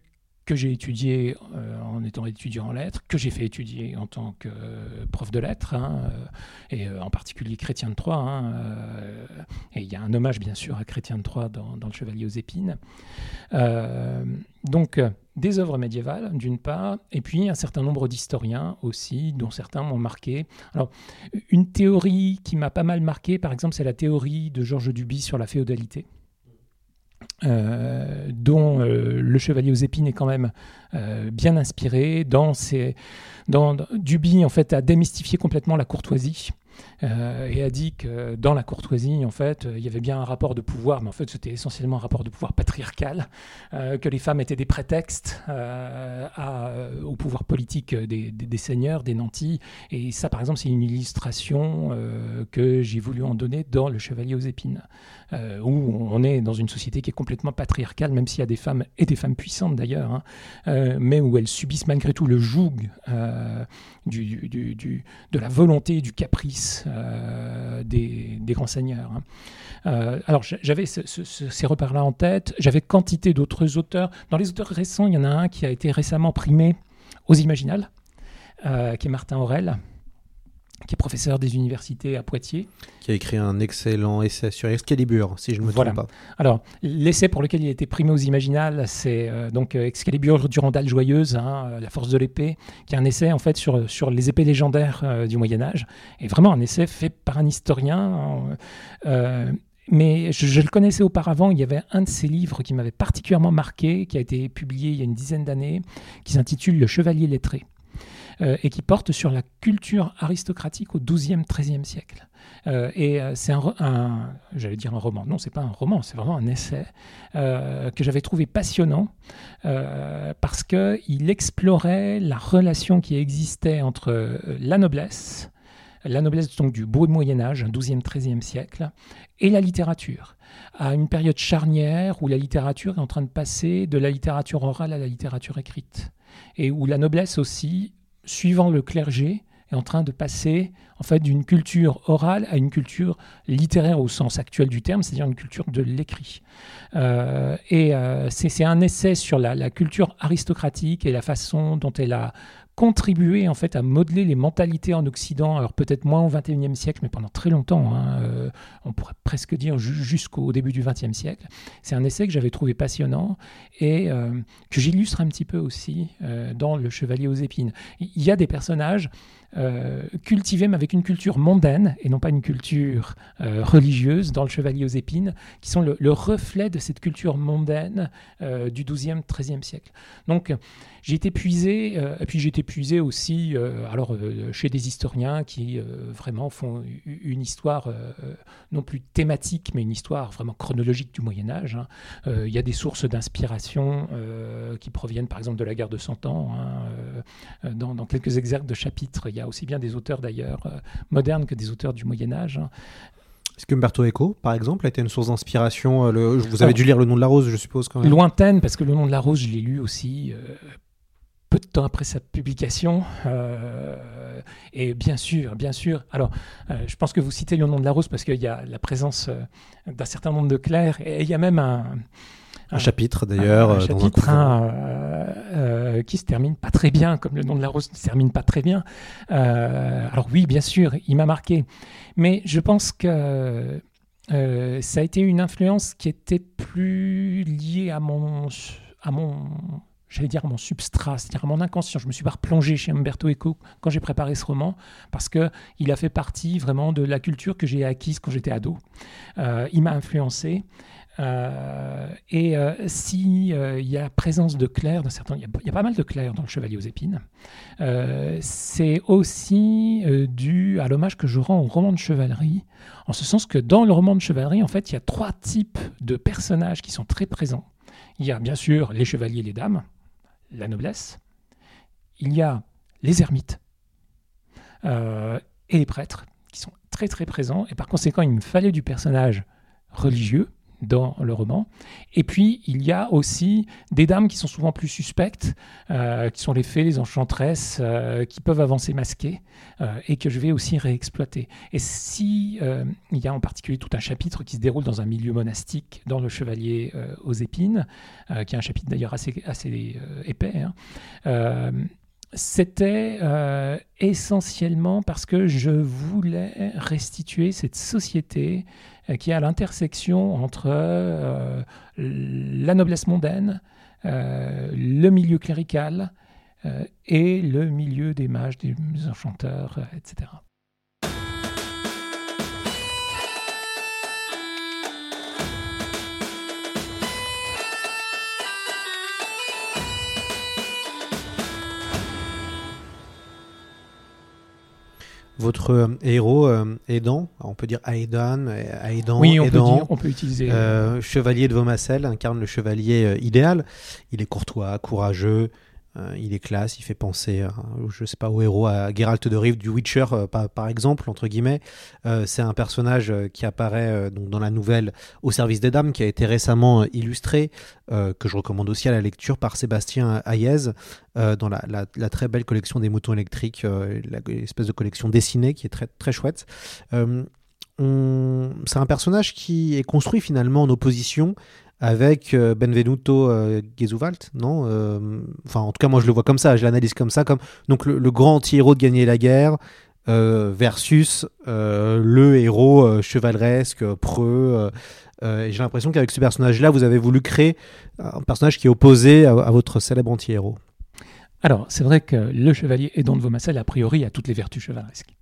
que j'ai étudié euh, en étant étudiant en lettres, que j'ai fait étudier en tant que euh, prof de lettres, hein, euh, et en particulier Chrétien de Troyes. Hein, et il y a un hommage bien sûr à Chrétien de Troyes dans, Le Chevalier aux épines. donc des œuvres médiévales d'une part, et puis un certain nombre d'historiens aussi, dont certains m'ont marqué. Alors une théorie qui m'a pas mal marqué, par exemple, c'est la théorie de Georges Duby sur la féodalité. Euh, dont euh, le Chevalier aux épines est quand même euh, bien inspiré. Dans ses, dans, Duby en fait a démystifié complètement la courtoisie. et a dit que dans la courtoisie, en fait, il y avait bien un rapport de pouvoir, mais en fait, c'était essentiellement un rapport de pouvoir patriarcal, que les femmes étaient des prétextes au pouvoir politique des, des, seigneurs, des nantis. Et ça, par exemple, c'est une illustration que j'ai voulu en donner dans Le Chevalier aux épines. Euh, où on est dans une société qui est complètement patriarcale, même s'il y a des femmes, et des femmes puissantes d'ailleurs, hein, euh, mais où elles subissent malgré tout le joug euh, de la volonté du caprice des, grands seigneurs. Hein. alors j'avais ces repères-là en tête, j'avais quantité d'autres auteurs. Dans les auteurs récents, il y en a un qui a été récemment primé aux Imaginales, qui est Martin Aurel qui est professeur des universités à Poitiers. Qui a écrit un excellent essai sur Excalibur, si je ne me trompe pas. Alors, l'essai pour lequel il a été primé aux Imaginales, c'est euh, donc euh, Excalibur Durandal Joyeuse, hein, euh, La force de l'épée, qui est un essai en fait sur, sur les épées légendaires du Moyen-Âge. Et vraiment un essai fait par un historien. mais je, je, le connaissais auparavant. Il y avait un de ses livres qui m'avait particulièrement marqué, qui a été publié il y a une dizaine d'années, qui s'intitule Le Chevalier lettré. Euh, et qui porte sur la culture aristocratique au XIIe, XIIIe siècle. Euh, et euh, c'est un, j'allais dire un roman. Non, c'est pas un roman, c'est vraiment un essai que j'avais trouvé passionnant parce que il explorait la relation qui existait entre la noblesse, la noblesse donc du beau Moyen Âge, XIIe, XIIIe siècle, et la littérature, à une période charnière où la littérature est en train de passer de la littérature orale à la littérature écrite, et où la noblesse aussi, suivant le clergé, est en train de passer en fait d'une culture orale à une culture littéraire au sens actuel du terme, c'est-à-dire une culture de l'écrit. Euh, et euh, c'est un essai sur la culture aristocratique et la façon dont elle a contribué en fait à modeler les mentalités en Occident, alors peut-être moins au XXIe siècle, mais pendant très longtemps, hein, euh, on pourrait presque dire ju- jusqu'au début du XXe siècle. C'est un essai que j'avais trouvé passionnant et euh, que j'illustre un petit peu aussi euh, dans Le Chevalier aux épines. Il y a des personnages cultivés mais avec une culture mondaine et non pas une culture religieuse dans Le Chevalier aux épines, qui sont le, le reflet de cette culture mondaine du XIIe, XIIIe siècle. Donc j'ai été puisé, euh, et puis j'ai été puisé aussi euh, alors, euh, chez des historiens qui vraiment font une histoire non plus thématique, mais une histoire vraiment chronologique du Moyen Âge. hein. Il y a des sources d'inspiration qui proviennent par exemple de la guerre de Cent Ans. hein, dans, dans quelques exergues de chapitres, il y a aussi bien des auteurs d'ailleurs modernes que des auteurs du Moyen Âge. hein. Est-ce que Umberto Eco, par exemple, a été une source d'inspiration Vous avez Alors, dû lire Le nom de la rose, je suppose, quand même. Lointaine, parce que Le nom de la rose, je l'ai lu aussi euh, peu de temps après sa publication. euh, et bien sûr, bien sûr. Alors, euh, je pense que vous citez Le nom de la rose parce qu'il y a la présence euh, d'un certain nombre de clercs. Et il y a même un, Un chapitre, d'ailleurs, un, un chapitre hein, euh, qui se termine pas très bien, comme le nom de la rose ne se termine pas très bien. Alors oui, bien sûr, il m'a marqué, mais je pense que ça a été une influence qui était plus liée à mon, à mon, j'allais dire mon substrat, c'est-à-dire mon inconscient. Je me suis pas replongé chez Umberto Eco quand j'ai préparé ce roman, parce que il a fait partie vraiment de la culture que j'ai acquise quand j'étais ado. Euh, il m'a influencé. Euh, et euh, si euh, il y a présence de certain, il y, y a pas mal de clercs dans le Chevalier aux épines. c'est aussi dû à l'hommage que je rends au roman de chevalerie, en ce sens que dans le roman de chevalerie, en fait, il y a trois types de personnages qui sont très présents. Il y a bien sûr les chevaliers et les dames, la noblesse. Il y a les ermites euh, et les prêtres qui sont très très présents. Et par conséquent, il me fallait du personnage religieux dans le roman. Et puis, il y a aussi des dames qui sont souvent plus suspectes, euh, qui sont les fées, les enchantresses, euh, qui peuvent avancer masquées, euh, et que je vais aussi réexploiter. Et si il y a en particulier tout un chapitre qui se déroule dans un milieu monastique, dans le Chevalier aux épines, qui est un chapitre d'ailleurs assez, épais, hein, c'était essentiellement parce que je voulais restituer cette société qui est à l'intersection entre euh, la noblesse mondaine, euh, le milieu clérical euh, et le milieu des mages, des enchanteurs, euh, etc. Votre euh, héros euh, aidant, on peut dire Aedan, euh, Aedan, Oui, on peut, aidant, dire, on peut utiliser. euh, chevalier de Vomacel, incarne le chevalier euh, idéal. Il est courtois, courageux, euh, il est classe, il fait penser, je sais pas, au héros, à Geralt de Rive du Witcher, euh, par, exemple, entre guillemets. Euh, c'est un personnage euh, qui apparaît euh, donc dans la nouvelle Au service des dames, qui a été récemment euh, illustrée, euh, que je recommande aussi à la lecture par Sébastien Hayez, euh, dans la, très belle collection des moutons électriques, euh, l'espèce de collection dessinée qui est très, très chouette. Euh, c'est un personnage qui est construit finalement en opposition avec euh, Benvenuto euh, Gesuvalt, non Euh, Enfin, en tout cas, moi je le vois comme ça, je l'analyse comme ça, comme donc le, le grand anti-héros de gagner la guerre versus le héros chevaleresque, preux. euh, j'ai l'impression qu'avec ce personnage-là, vous avez voulu créer un personnage qui est opposé à, à votre célèbre anti-héros. Alors, c'est vrai que le chevalier Aidon de Vomacel, a priori, a toutes les vertus chevaleresques.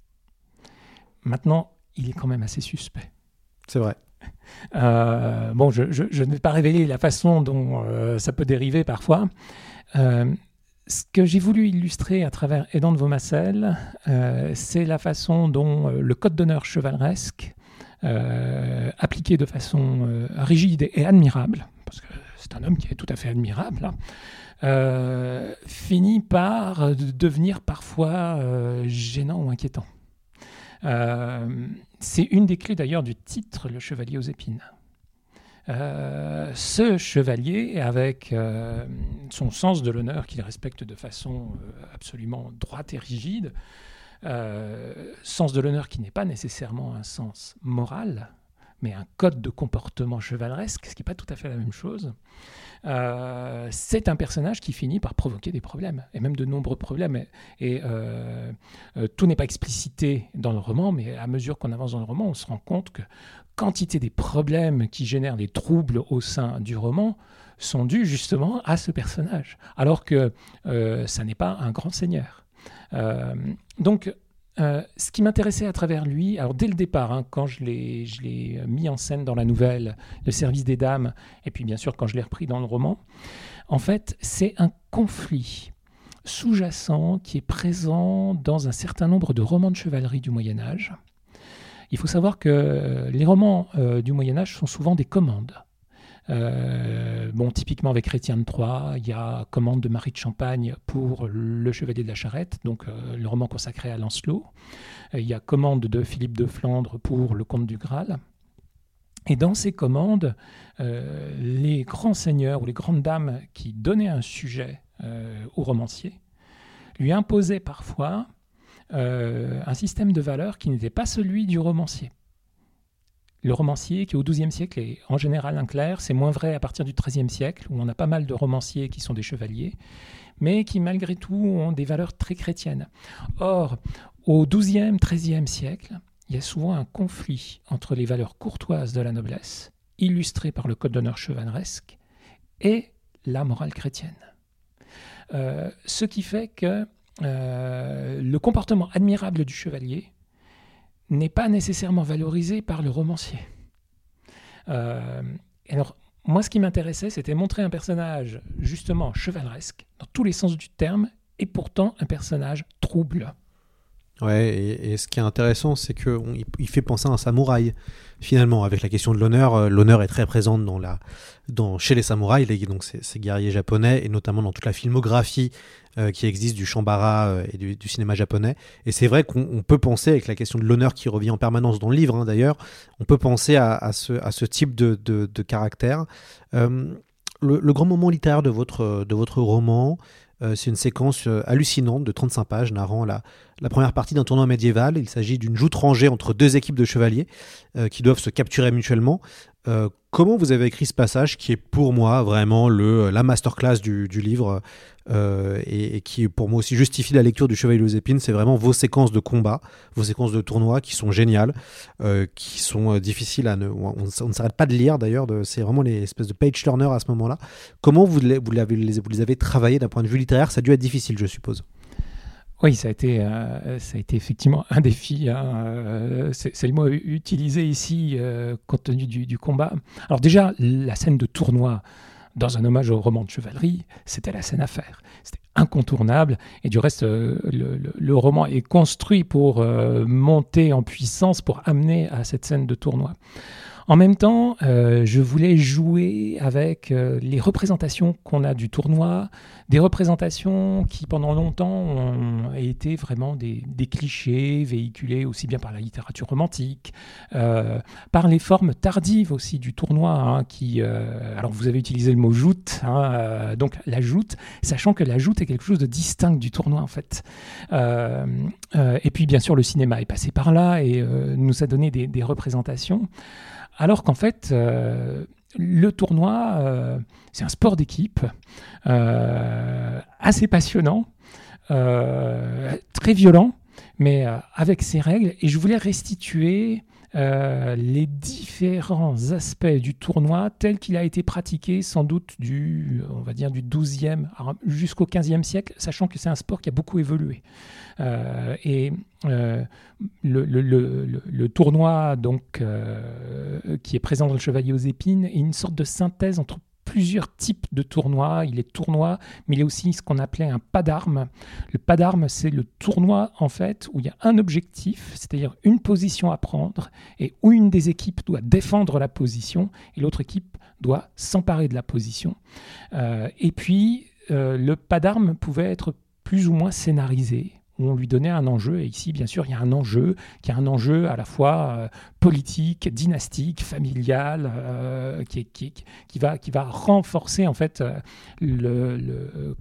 Maintenant, il est quand même assez suspect. C'est vrai. Euh, bon, je, je- ne vais pas révéler la façon dont euh, ça peut dériver parfois. Euh, ce que j'ai voulu illustrer à travers Aidant de Vaumassel, c'est la façon dont le code d'honneur chevaleresque, appliqué de façon rigide et admirable, parce que c'est un homme qui est tout à fait admirable, hein, finit par devenir parfois gênant ou inquiétant. Euh, c'est une des clés d'ailleurs du titre Le Chevalier aux épines. Euh, ce chevalier, avec euh, son sens de l'honneur qu'il respecte de façon absolument droite et rigide, sens de l'honneur qui n'est pas nécessairement un sens moral, mais un code de comportement chevaleresque, ce qui n'est pas tout à fait la même chose, euh, c'est un personnage qui finit par provoquer des problèmes, et même de nombreux problèmes. Et, euh, euh, tout n'est pas explicité dans le roman, mais à mesure qu'on avance dans le roman, on se rend compte que quantité des problèmes qui génèrent des troubles au sein du roman sont dus justement à ce personnage, alors que euh, ça n'est pas un grand seigneur. Donc, euh, ce qui m'intéressait à travers lui, alors dès le départ, hein, quand je l'ai, mis en scène dans la nouvelle, Le service des dames, et puis bien sûr quand je l'ai repris dans le roman, en fait, c'est un conflit sous-jacent qui est présent dans un certain nombre de romans de chevalerie du Moyen Âge. Il faut savoir que les romans euh, du Moyen Âge sont souvent des commandes. Euh, bon, typiquement avec Chrétien de Troyes, il y a Commande de Marie de Champagne pour Le Chevalier de la Charrette, donc euh, le roman consacré à Lancelot. Euh, il y a Commande de Philippe de Flandre pour Le Comte du Graal. Et dans ces commandes, les grands seigneurs ou les grandes dames qui donnaient un sujet au romancier lui imposaient parfois un système de valeurs qui n'était pas celui du romancier. Le romancier qui au XIIe siècle est en général un clerc, c'est moins vrai à partir du XIIIe siècle, où on a pas mal de romanciers qui sont des chevaliers, mais qui malgré tout ont des valeurs très chrétiennes. Or, au XIIe, XIIIe siècle, il y a souvent un conflit entre les valeurs courtoises de la noblesse, illustrées par le code d'honneur chevaleresque, et la morale chrétienne. Euh, ce qui fait que euh, le comportement admirable du chevalier n'est pas nécessairement valorisé par le romancier. Euh, alors, moi, ce qui m'intéressait, c'était montrer un personnage justement chevaleresque, dans tous les sens du terme, et pourtant un personnage trouble. Ouais, et, ce qui est intéressant, c'est qu'il il fait penser à un samouraï, finalement, avec la question de l'honneur. Euh, l'honneur est très présente dans la, dans, chez les samouraïs, donc ces, guerriers japonais, et notamment dans toute la filmographie euh, qui existe du shambara euh, et du, cinéma japonais. Et c'est vrai qu'on peut penser, avec la question de l'honneur qui revient en permanence dans le livre, hein, d'ailleurs, on peut penser à, ce, à ce type de, de, caractère. Le, grand moment littéraire de votre, de votre roman, c'est une séquence hallucinante de 35 pages narrant la, la première partie d'un tournoi médiéval. Il s'agit d'une joute rangée entre deux équipes de chevaliers euh, qui doivent se capturer mutuellement. Euh, comment vous avez écrit ce passage qui est pour moi vraiment le, la masterclass du, du livre euh, et, qui pour moi aussi justifie la lecture du Chevalier aux épines C'est vraiment vos séquences de combat, vos séquences de tournoi qui sont géniales, euh, qui sont difficiles à ne. On, ne s'arrête pas de lire d'ailleurs, c'est vraiment les espèces de page turner à ce moment-là. Comment vous, vous, vous les avez travaillés d'un point de vue littéraire? Ça a dû être difficile, je suppose. Oui, ça a été, euh, ça a été effectivement [LAUGHS] un défi. Hein, euh, c'est le mot utilisé ici euh, compte tenu du, combat. Alors déjà, la scène de tournoi dans un hommage au roman de chevalerie, c'était la scène à faire. C'était incontournable. Et du reste, le, roman est construit pour monter en puissance, pour amener à cette scène de tournoi. En même temps, euh, je voulais jouer avec euh, les représentations qu'on a du tournoi, des représentations qui pendant longtemps ont été vraiment des, clichés véhiculés aussi bien par la littérature romantique, euh, par les formes tardives aussi du tournoi. Hein, qui, alors vous avez utilisé le mot joute, hein, donc la joute, sachant que la joute est quelque chose de distinct du tournoi en fait. et puis bien sûr le cinéma est passé par là et nous a donné des représentations. Alors qu'en fait, euh, le tournoi, euh, c'est un sport d'équipe euh, assez passionnant, très violent, mais avec ses règles. Et je voulais restituer les différents aspects du tournoi tel qu'il a été pratiqué sans doute du, on va dire, du 12e jusqu'au 15e siècle, sachant que c'est un sport qui a beaucoup évolué. Euh, et euh, le, tournoi donc, qui est présent dans le Chevalier aux épines est une sorte de synthèse entre plusieurs types de tournois. Il est tournoi, mais il est aussi ce qu'on appelait un pas d'armes. Le pas d'armes, c'est le tournoi en fait où il y a un objectif, c'est-à-dire une position à prendre et où une des équipes doit défendre la position et l'autre équipe doit s'emparer de la position. Euh, et puis euh, le pas d'armes pouvait être plus ou moins scénarisé on lui donnait un enjeu. Et ici, bien sûr, il y a un enjeu qui est un enjeu à la fois euh, politique, dynastique, familial, euh, qui, va, renforcer en fait euh, le,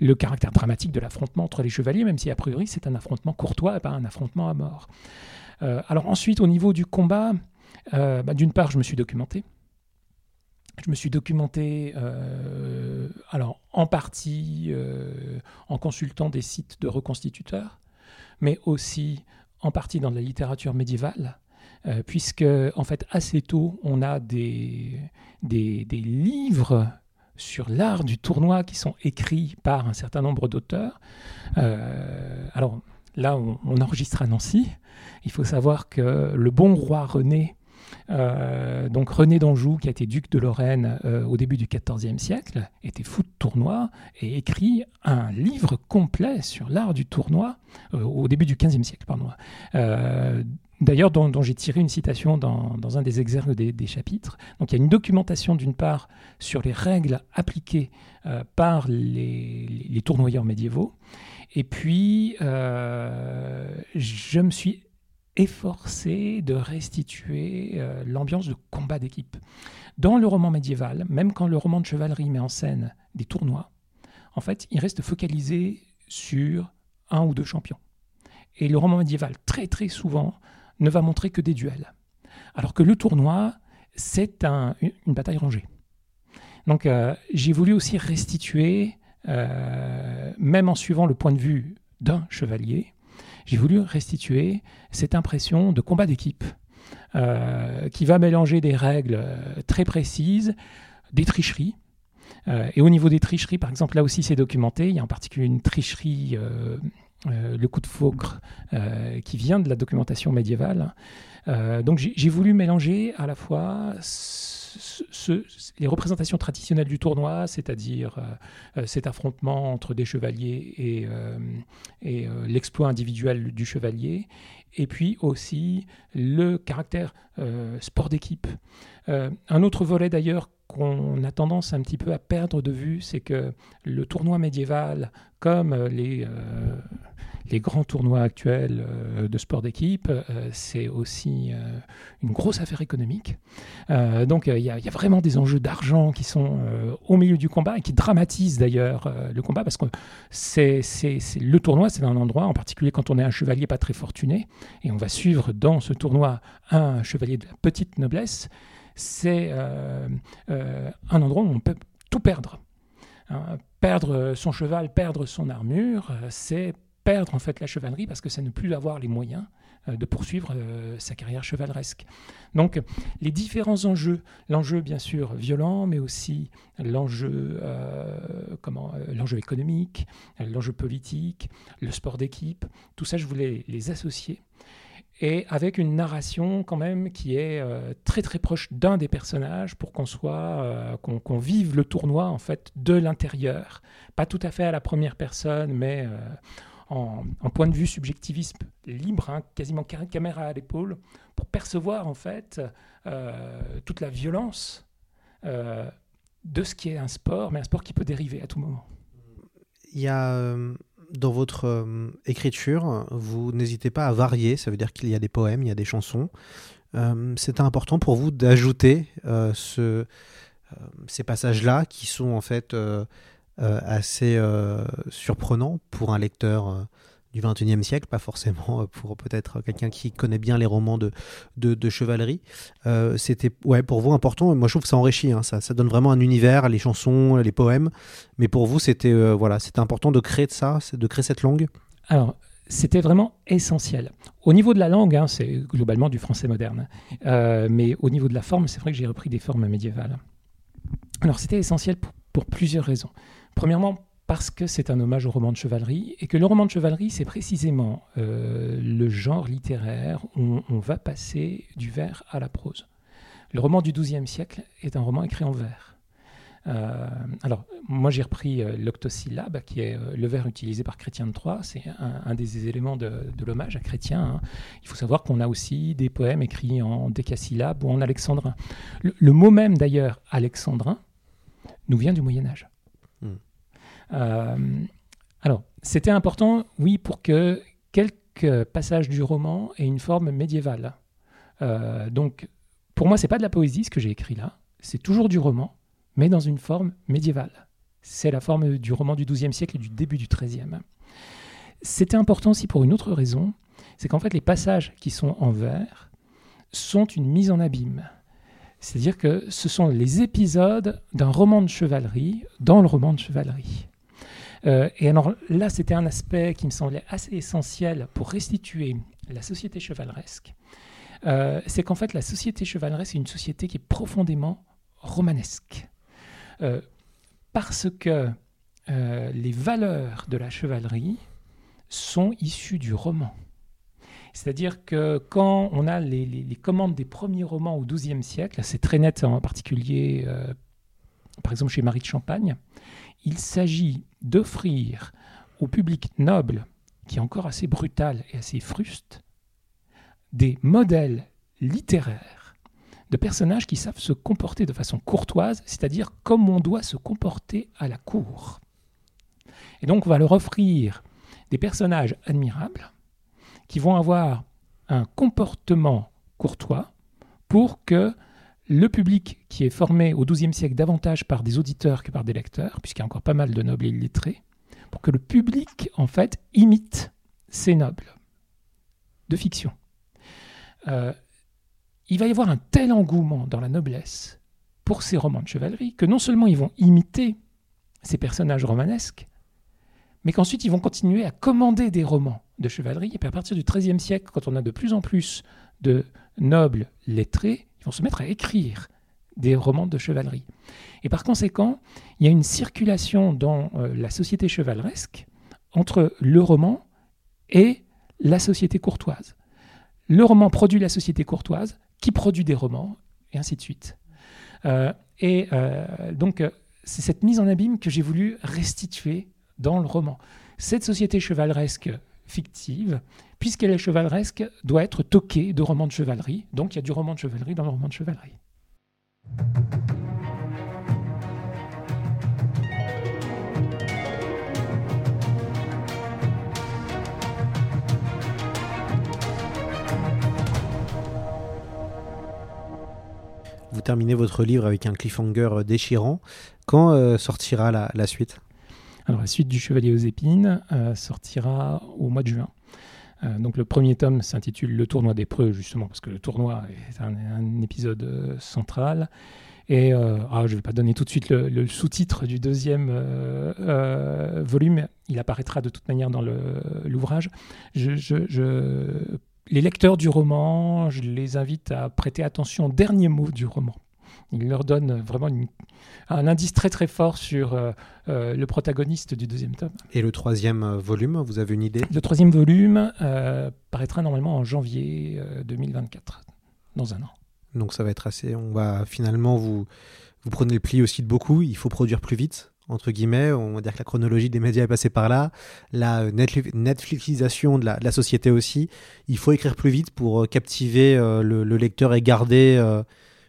le caractère dramatique de l'affrontement entre les chevaliers, même si a priori c'est un affrontement courtois et pas un affrontement à mort. alors ensuite, au niveau du combat, bah, d'une part, je me suis documenté. Je me suis documenté, euh, alors en partie euh, en consultant des sites de reconstituteurs, mais aussi en partie dans la littérature médiévale, euh, puisque en fait assez tôt on a des, des, livres sur l'art du tournoi qui sont écrits par un certain nombre d'auteurs. alors là, on, on, enregistre à Nancy. Il faut savoir que le bon roi René euh, donc René d'Anjou, qui a été duc de Lorraine euh, au début du XIVe siècle, était fou de tournoi et écrit un livre complet sur l'art du tournoi euh, au début du XVe siècle, pardon. D'ailleurs, dont, j'ai tiré une citation dans, un des exergues des, chapitres. Donc, il y a une documentation d'une part sur les règles appliquées par les, les, tournoyeurs médiévaux, et puis je me suis efforcé de restituer euh, l'ambiance de combat d'équipe. Dans le roman médiéval, même quand le roman de chevalerie met en scène des tournois, en fait, il reste focalisé sur un ou deux champions. Et le roman médiéval, très très souvent, ne va montrer que des duels. Alors que le tournoi, c'est une bataille rangée. Donc euh, j'ai voulu aussi restituer, euh, même en suivant le point de vue d'un chevalier, j'ai voulu restituer cette impression de combat d'équipe euh, qui va mélanger des règles euh, très précises, des tricheries. Euh, et au niveau des tricheries, par exemple, là aussi c'est documenté. Il y a en particulier une tricherie, le coup de faucre, qui vient de la documentation médiévale. donc j'ai voulu mélanger à la fois les représentations traditionnelles du tournoi, c'est-à-dire euh, euh, cet affrontement entre des chevaliers et, euh, l'exploit individuel du chevalier, et puis aussi le caractère sport d'équipe. un autre volet d'ailleurs qu'on a tendance un petit peu à perdre de vue, c'est que le tournoi médiéval, comme les les grands tournois actuels euh, de sport d'équipe, euh, c'est aussi euh, une grosse affaire économique. donc il y, a vraiment des enjeux d'argent qui sont au milieu du combat et qui dramatisent d'ailleurs le combat parce que c'est, le tournoi, c'est un endroit, en particulier quand on est un chevalier pas très fortuné, et on va suivre dans ce tournoi un chevalier de la petite noblesse, c'est un endroit où on peut tout perdre. Hein, perdre son cheval, perdre son armure, c'est perdre en fait la chevalerie parce que c'est ne plus avoir les moyens euh, de poursuivre euh, sa carrière chevaleresque. Donc les différents enjeux, l'enjeu bien sûr violent, mais aussi l'enjeu euh, comment l'enjeu économique, l'enjeu politique, le sport d'équipe, tout ça je voulais les associer et avec une narration quand même qui est très très proche d'un des personnages pour qu'on soit qu'on vive le tournoi en fait de l'intérieur, pas tout à fait à la première personne, mais en, point de vue subjectivisme libre, hein, quasiment caméra à l'épaule, pour percevoir en fait euh, toute la violence euh, de ce qui est un sport, mais un sport qui peut dériver à tout moment. Il y a euh, dans votre écriture, vous n'hésitez pas à varier, ça veut dire qu'il y a des poèmes, il y a des chansons. C'est important pour vous d'ajouter ce, ces passages-là qui sont en fait assez euh, surprenant pour un lecteur euh, du XXIe siècle, pas forcément pour peut-être quelqu'un qui connaît bien les romans de, de, chevalerie. C'était ouais, pour vous important, moi je trouve que ça enrichit, hein, ça, donne vraiment un univers, les chansons, les poèmes, mais pour vous c'était voilà, important de créer ça, de créer cette langue? Alors, c'était vraiment essentiel. Au niveau de la langue, hein, c'est globalement du français moderne, mais au niveau de la forme, c'est vrai que j'ai repris des formes médiévales. Alors c'était essentiel pour plusieurs raisons. Premièrement, parce que c'est un hommage au roman de chevalerie, et que le roman de chevalerie, c'est précisément euh, le genre littéraire où on va passer du vers à la prose. Le roman du XIIe siècle est un roman écrit en vers. Euh, alors, moi, j'ai repris euh, l'octosyllabe, qui est le vers utilisé par Chrétien de Troyes. C'est un, des éléments de, l'hommage à Chrétien. hein. Il faut savoir qu'on a aussi des poèmes écrits en décasyllabe ou en alexandrin. Le, le mot même, d'ailleurs, alexandrin, nous vient du Moyen Âge. Euh, alors, c'était important, oui, pour que quelques passages du roman aient une forme médiévale. Euh, donc, pour moi, c'est pas de la poésie ce que j'ai écrit là. C'est toujours du roman, mais dans une forme médiévale. C'est la forme du roman du XIIe siècle et du début du XIIIe. C'était important aussi pour une autre raison, c'est qu'en fait, les passages qui sont en vers sont une mise en abîme. C'est-à-dire que ce sont les épisodes d'un roman de chevalerie dans le roman de chevalerie. Euh, et alors là, c'était un aspect qui me semblait assez essentiel pour restituer la société chevaleresque. Euh, c'est qu'en fait, la société chevaleresque est une société qui est profondément romanesque. Euh, parce que les valeurs de la chevalerie sont issues du roman. C'est-à-dire que quand on a les, commandes des premiers romans au XIIe siècle, c'est très net en particulier, par exemple chez Marie de Champagne, il s'agit d'offrir au public noble, qui est encore assez brutal et assez fruste, des modèles littéraires de personnages qui savent se comporter de façon courtoise, c'est-à-dire comme on doit se comporter à la cour. Et donc on va leur offrir des personnages admirables qui vont avoir un comportement courtois pour que le public qui est formé au XIIe siècle davantage par des auditeurs que par des lecteurs, puisqu'il y a encore pas mal de nobles et pour que le public, en fait, imite ces nobles de fiction. Euh, il va y avoir un tel engouement dans la noblesse pour ces romans de chevalerie que non seulement ils vont imiter ces personnages romanesques, mais qu'ensuite ils vont continuer à commander des romans de chevalerie. Et puis à partir du XIIIe siècle, quand on a de plus en plus de nobles lettrés, ils vont se mettre à écrire des romans de chevalerie. Et par conséquent, il y a une circulation dans euh, la société chevaleresque entre le roman et la société courtoise. Le roman produit la société courtoise, qui produit des romans, et ainsi de suite. Euh, et euh, donc, c'est cette mise en abîme que j'ai voulu restituer dans le roman. Cette société chevaleresque fictive, puisqu'elle est chevaleresque, doit être toquée de romans de chevalerie. Donc, il y a du roman de chevalerie dans le roman de chevalerie. Vous terminez votre livre avec un cliffhanger euh, déchirant. Quand euh, sortira la, la suite? Alors, la suite du Chevalier aux épines euh, sortira au mois de juin. Euh, donc, le premier tome s'intitule Le tournoi des preux, justement, parce que le tournoi est un, épisode euh, central. Et euh, ah, je ne vais pas donner tout de suite le, sous-titre du deuxième volume. Il apparaîtra de toute manière dans l'ouvrage. Les lecteurs du roman, je les invite à prêter attention aux derniers mots du roman. Il leur donne vraiment une- un indice très très fort sur euh, euh, le protagoniste du deuxième tome. Et le troisième euh, volume, vous avez une idée? Le troisième volume euh, paraîtra normalement en janvier euh, 2024, dans un an. Donc ça va être assez. On va finalement vous vous prenez le pli aussi de beaucoup. Il faut produire plus vite entre guillemets. On va dire que la chronologie des médias est passée par là. La Netflix- Netflixisation de la, de la société aussi. Il faut écrire plus vite pour captiver euh, le, le lecteur et garder euh,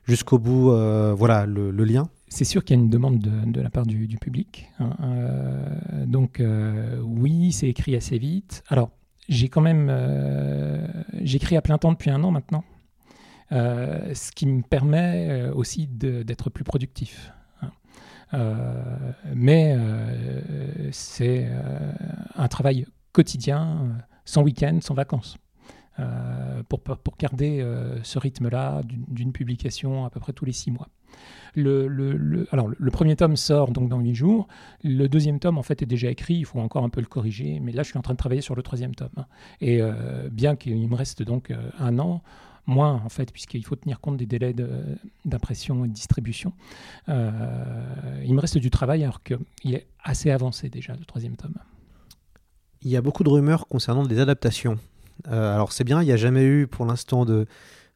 jusqu'au bout euh, voilà le, lien. C'est sûr qu'il y a une demande de, la part du, public. hein, euh, donc euh, oui, c'est écrit assez vite. Alors j'ai quand même j'écris à plein temps depuis un an maintenant, ce qui me permet aussi d'être plus productif. hein. Mais c'est un travail quotidien, sans week-end, sans vacances. Euh, pour, garder euh, ce rythme-là d'une publication à peu près tous les six mois. Le, alors, le premier tome sort donc dans huit jours. Le deuxième tome, en fait, est déjà écrit. Il faut encore un peu le corriger. Mais là, je suis en train de travailler sur le troisième tome. Et euh, bien qu'il me reste donc un an, moins en fait, puisqu'il faut tenir compte des délais d'impression et de distribution, il me reste du travail alors qu'il est assez avancé déjà, le troisième tome. Il y a beaucoup de rumeurs concernant des adaptations. Euh, alors c'est bien, il n'y a jamais eu pour l'instant de,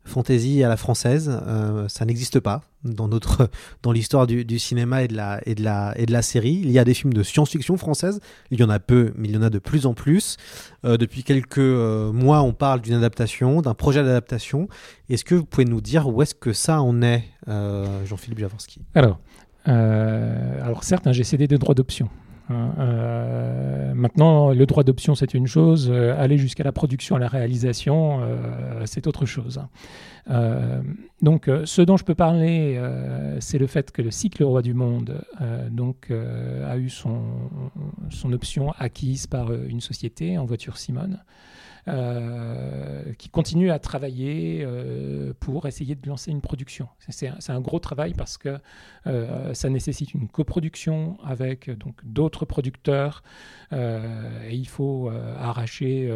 fantasy à la française. Euh, ça n'existe pas dans notre [LAUGHS] dans l'histoire du, cinéma et de la et de la et de la série. Il y a des films de science-fiction française. Il y en a peu, mais il y en a de plus en plus. Euh, depuis quelques mois, on parle d'une adaptation, d'un projet d'adaptation. Est-ce que vous pouvez nous dire où est-ce que ça en est, Jean-Philippe Javorski Alors, alors certes, hein, j'ai cédé des droits d'option. Hein, euh, maintenant, le droit d'option, c'est une chose. Euh, aller jusqu'à la production, à la réalisation, euh, c'est autre chose. Donc, ce dont je peux parler, c'est le fait que le cycle Roi du Monde donc, a eu son, son option acquise par une société en voiture Simone. Euh, qui continue à travailler euh, pour essayer de lancer une production. C'est un, gros travail parce que euh, ça nécessite une coproduction avec d'autres producteurs et il faut arracher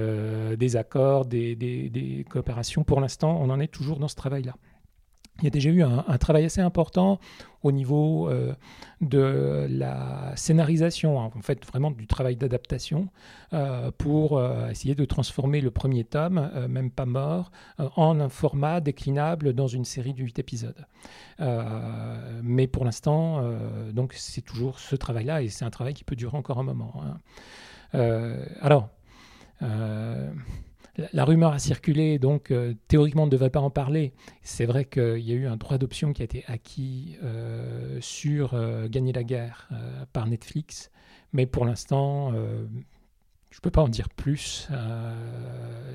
des accords, des coopérations. Pour l'instant, on en est toujours dans ce travail-là. Il y a déjà eu un, travail assez important au niveau euh, de la scénarisation, hein, en fait vraiment du travail d'adaptation, euh, pour euh, essayer de transformer le premier tome, même pas mort, en un format déclinable dans une série de 8 épisodes. Mais pour l'instant, donc c'est toujours ce travail-là, et c'est un travail qui peut durer encore un moment. Hein. alors, la rumeur a circulé, donc euh, théoriquement on ne devrait pas en parler. C'est vrai qu'il y a eu un droit d'option qui a été acquis euh, sur euh, Gagner la guerre par Netflix, mais pour l'instant, je ne peux pas en dire plus,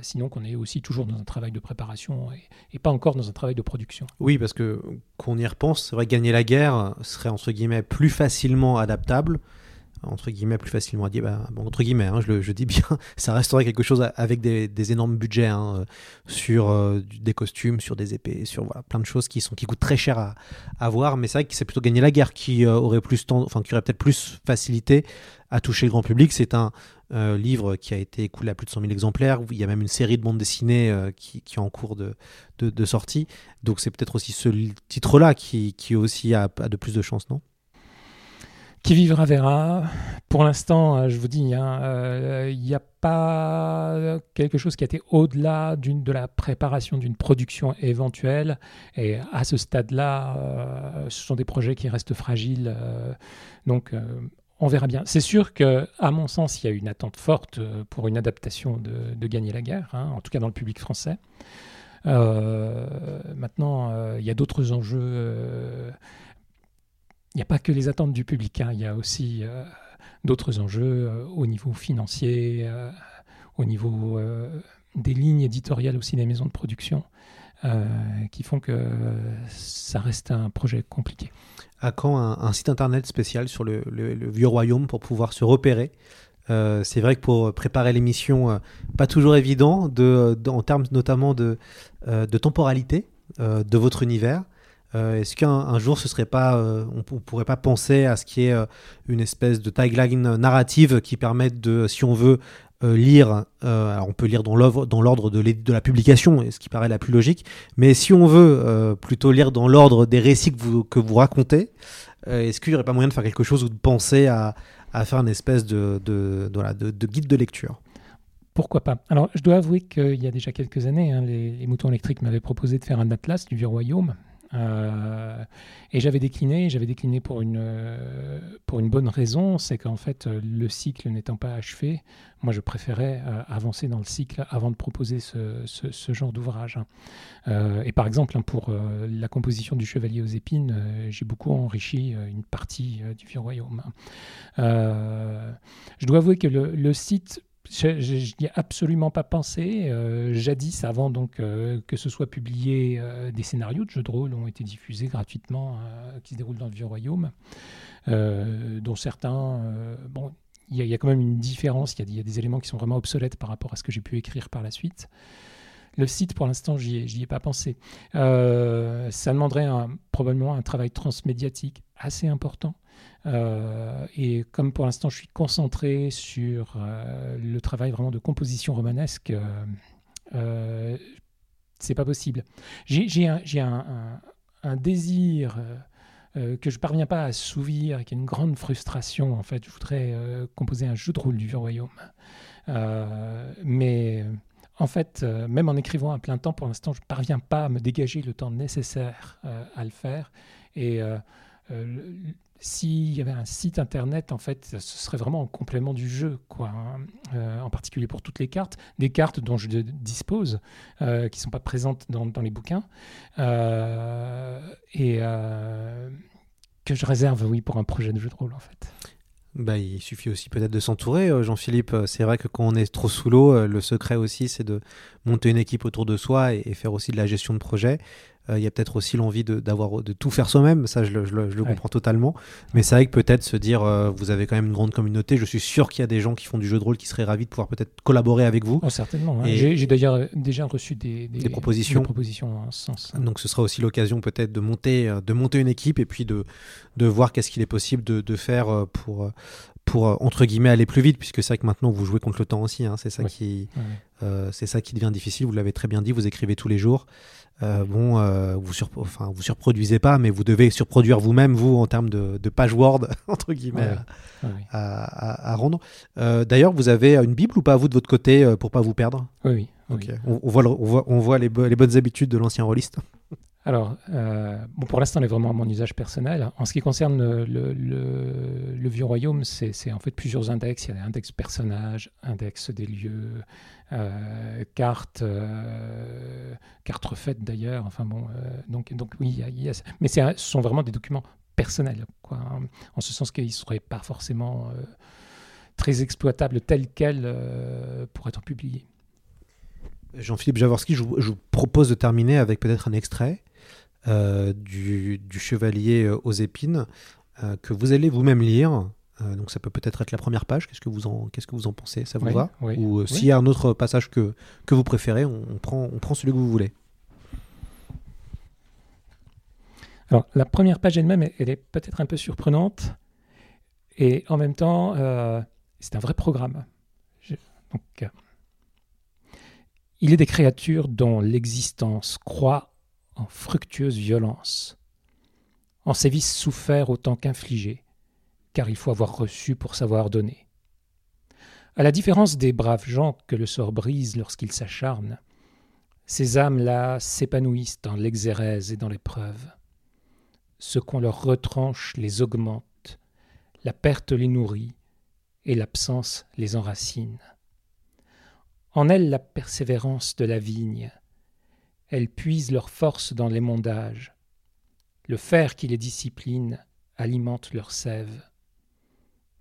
sinon qu'on est aussi toujours dans un travail de préparation et, et, pas encore dans un travail de production. Oui, parce que qu'on y repense, c'est vrai que Gagner la guerre serait entre guillemets plus facilement adaptable entre guillemets plus facilement à dire bah, bon, entre guillemets hein, je, le, je dis bien [LAUGHS] ça resterait quelque chose avec des, énormes budgets hein, sur euh, des costumes sur des épées sur voilà, plein de choses qui sont qui coûtent très cher à, voir. Mais c'est vrai que c'est plutôt gagner la guerre qui euh, aurait plus enfin qui aurait peut-être plus facilité à toucher le grand public. C'est un euh, livre qui a été écoulé à plus de 100 000 exemplaires. Il y a même une série de bandes dessinées euh, qui, qui, est en cours de, de, sortie. Donc c'est peut-être aussi ce titre là qui, qui aussi a, a de plus de chances non? Qui vivra verra. Pour l'instant, euh, je vous dis, il hein, n'y euh, a pas quelque chose qui a été au-delà de la préparation d'une production éventuelle. Et à ce stade-là, euh, ce sont des projets qui restent fragiles. Donc, on verra bien. C'est sûr que, à mon sens, il y a une attente forte pour une adaptation de, de Gagner la guerre, hein, en tout cas dans le public français. maintenant, il y a d'autres enjeux il n'y a pas que les attentes du public, hein, il y a aussi euh, d'autres enjeux euh, au niveau financier, euh, au niveau des lignes éditoriales aussi des maisons de production, qui font que ça reste un projet compliqué. À quand un, site internet spécial sur le, vieux royaume pour pouvoir se repérer? C'est vrai que pour préparer l'émission, pas toujours évident, de, de, en termes notamment de temporalité de votre univers. Euh, Est-ce qu'un jour, ce serait pas, euh, on, on, pourrait pas penser à ce qui est euh, une espèce de tagline narrative qui permette de, si on veut lire, alors on peut lire dans l'ordre de, la publication, ce qui paraît la plus logique, mais si on veut plutôt lire dans l'ordre des récits que vous, racontez, est-ce qu'il n'y aurait pas moyen de faire quelque chose ou de penser à, faire une espèce de, guide de lecture? Pourquoi pas? Alors, je dois avouer qu'il y a déjà quelques années, hein, les, moutons électriques m'avaient proposé de faire un atlas du vieux royaume. Euh, et j'avais décliné, j'avais décliné pour une, euh, pour une bonne raison, c'est qu'en fait, le cycle n'étant pas achevé, moi je préférais euh, avancer dans le cycle avant de proposer ce, ce, genre d'ouvrage. Euh, et par exemple, hein, pour euh, la composition du Chevalier aux épines, euh, j'ai beaucoup enrichi une partie du Vieux Royaume. je dois avouer que le site je n'y ai absolument pas pensé. Euh, jadis, avant donc euh, que ce soit publié, euh, des scénarios de jeux de rôle ont été diffusés gratuitement, qui se déroulent dans le Vieux Royaume, dont certains, bon, il y, a quand même une différence. Il y, a des éléments qui sont vraiment obsolètes par rapport à ce que j'ai pu écrire par la suite. Le site, pour l'instant, j'y ai, ai, pas pensé. ça demanderait probablement un travail transmédiatique assez important. Euh, et comme pour l'instant je suis concentré sur euh, le travail vraiment de composition romanesque, euh, euh c'est pas possible. J'ai un, désir euh, que je parviens pas à assouvir, qui est une grande frustration en fait. Je voudrais composer un jeu de rôle du Vieux Royaume, mais en fait, euh, même en écrivant à plein temps, pour l'instant, je ne parviens pas à me dégager le temps nécessaire euh, à le faire. Et euh, euh, s'il y avait un site internet, en fait, ce serait vraiment en complément du jeu, quoi. hein. En particulier pour toutes les cartes, des cartes dont je dispose, qui ne sont pas présentes dans, dans les bouquins, et que je réserve, oui, pour un projet de jeu de rôle, en fait. Bah, il suffit aussi peut-être de s'entourer, euh, Jean-Philippe. Euh, C'est vrai que quand on est trop sous l'eau, euh, le secret aussi, c'est de monter une équipe autour de soi et, et faire aussi de la gestion de projet. Euh, Il y a peut-être aussi l'envie de, d'avoir, de tout faire soi-même, ça je le, je le- je le Ouais. comprends totalement. Mais c'est vrai que peut-être se dire, euh, vous avez quand même une grande communauté, je suis sûr qu'il y a des gens qui font du jeu de rôle qui seraient ravis de pouvoir peut-être collaborer avec vous. Oh, certainement. J'ai d'ailleurs euh, déjà reçu des, Des propositions. des propositions en ce sens. Donc ce sera aussi l'occasion peut-être de monter, de monter une équipe et puis de, de voir qu'est-ce qu'il est possible de, de faire pour, pour entre guillemets aller plus vite, puisque c'est vrai que maintenant vous jouez contre le temps aussi, hein, c'est ça Oui. qui Ouais. euh, c'est ça qui devient difficile. Vous l'avez très bien dit, vous écrivez tous les jours. Euh, bon, euh, vous sur, enfin vous surproduisez pas, mais vous devez surproduire vous-même vous en termes de, de page Word [LAUGHS] entre guillemets Ouais. à, Ouais, à- à- à rendre. Euh, D'ailleurs, vous avez une bible ou pas vous de votre côté pour pas vous perdre? Oui, oui. On, on voit, le- on voit, on voit les, bo- les bonnes habitudes de l'ancien rôliste? Alors, euh, bon, pour l'instant, on est vraiment à mon usage personnel. En ce qui concerne le, Vieux Royaume, c'est en fait plusieurs index. Il y a index personnages, index des lieux, euh, cartes, euh, d'ailleurs. Enfin bon, euh, donc, donc oui, il y a- mais ce sont vraiment des documents personnels, hein, en ce sens qu'ils ne seraient pas forcément euh, très exploitables tels quels pour être publiés. Jean-Philippe Jaworski, je, vous- propose de terminer avec peut-être un extrait du, du Chevalier euh, aux épines euh, que vous allez vous-même lire. Euh, donc ça peut peut-être être la première page. Qu'est-ce que vous en, qu'est-ce que vous en pensez? Ça vous Oui, va? oui, Ou euh, oui. s'il y a un autre passage que, que vous préférez, on, on prend, on prend celui que vous voulez. Alors, la première page elle-même, elle- elle est peut-être un peu surprenante. Et en même temps, euh, c'est un vrai programme. Je- donc, euh, il est des créatures dont l'existence croît en fructueuse violence, en sévices soufferts autant qu'infligés, car il faut avoir reçu pour savoir donner. À la différence des braves gens que le sort brise lorsqu'ils s'acharnent, ces âmes-là s'épanouissent dans l'exérèse et dans l'épreuve ce qu'on leur retranche les augmente, la perte les nourrit, et l'absence les enracine. En elles la persévérance de la vigne, elles puisent leur force dans l'émondage, le fer qui les discipline alimente leur sève.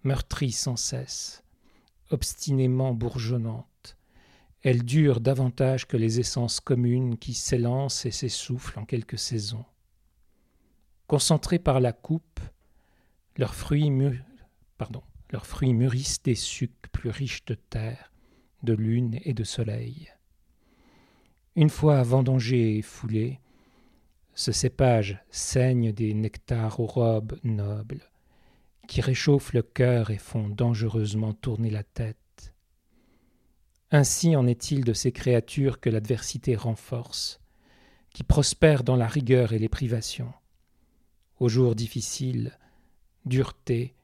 Meurtries sans cesse, obstinément bourgeonnantes, elles durent davantage que les essences communes qui s'élancent et s'essoufflent en quelques saisons concentrés par la coupe, leurs fruits mûrissent des sucs plus riches de terre, de lune et de soleil. Une fois vendangés et foulés, ce cépage saigne des nectars aux robes nobles, qui réchauffent le cœur et font dangereusement tourner la tête. Ainsi en est-il de ces créatures que l'adversité renforce, qui prospèrent dans la rigueur et les privations aux jours difficiles, dureté,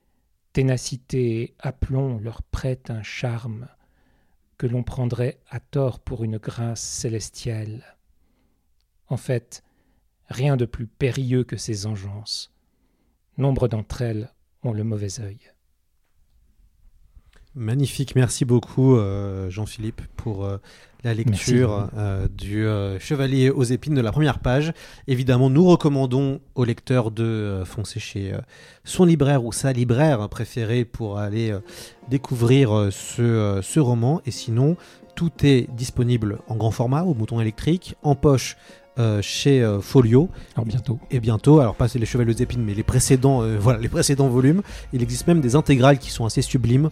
ténacité et aplomb leur prêtent un charme que l'on prendrait à tort pour une grâce célestielle. En fait, rien de plus périlleux que ces engences. Nombre d'entre elles ont le mauvais œil. Magnifique, merci beaucoup euh, Jean-Philippe pour euh, la lecture euh, du Chevalier aux épines de la première page. Évidemment, nous recommandons aux lecteurs de foncer chez son libraire ou sa libraire préférée pour aller découvrir ce, ce roman. Et sinon, tout est disponible en grand format, au bouton électrique, en poche euh, chez euh, Folio Alors bientôt. et bientôt, alors pas les Chevaliers aux épines, mais les précédents, euh, voilà, les précédents volumes. Il existe même des intégrales qui sont assez sublimes,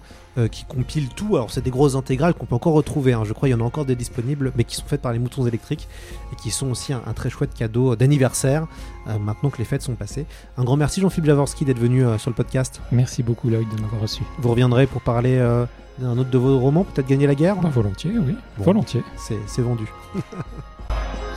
qui compilent tout. Alors c'est des grosses intégrales qu'on peut encore retrouver. hein. Je crois qu'il y en a encore des disponibles, mais qui sont faites par les moutons électriques et qui sont aussi un, un très chouette cadeau d'anniversaire maintenant que les fêtes sont passées. Un grand merci Jean-Philippe Javorski d'être venu sur le podcast. Merci beaucoup Lloyd de m'avoir reçu. Vous reviendrez pour parler d'un autre de vos romans, peut-être Gagner la guerre? Bah, volontiers, oui. Bon. Volontiers. C'est vendu. [LAUGHS]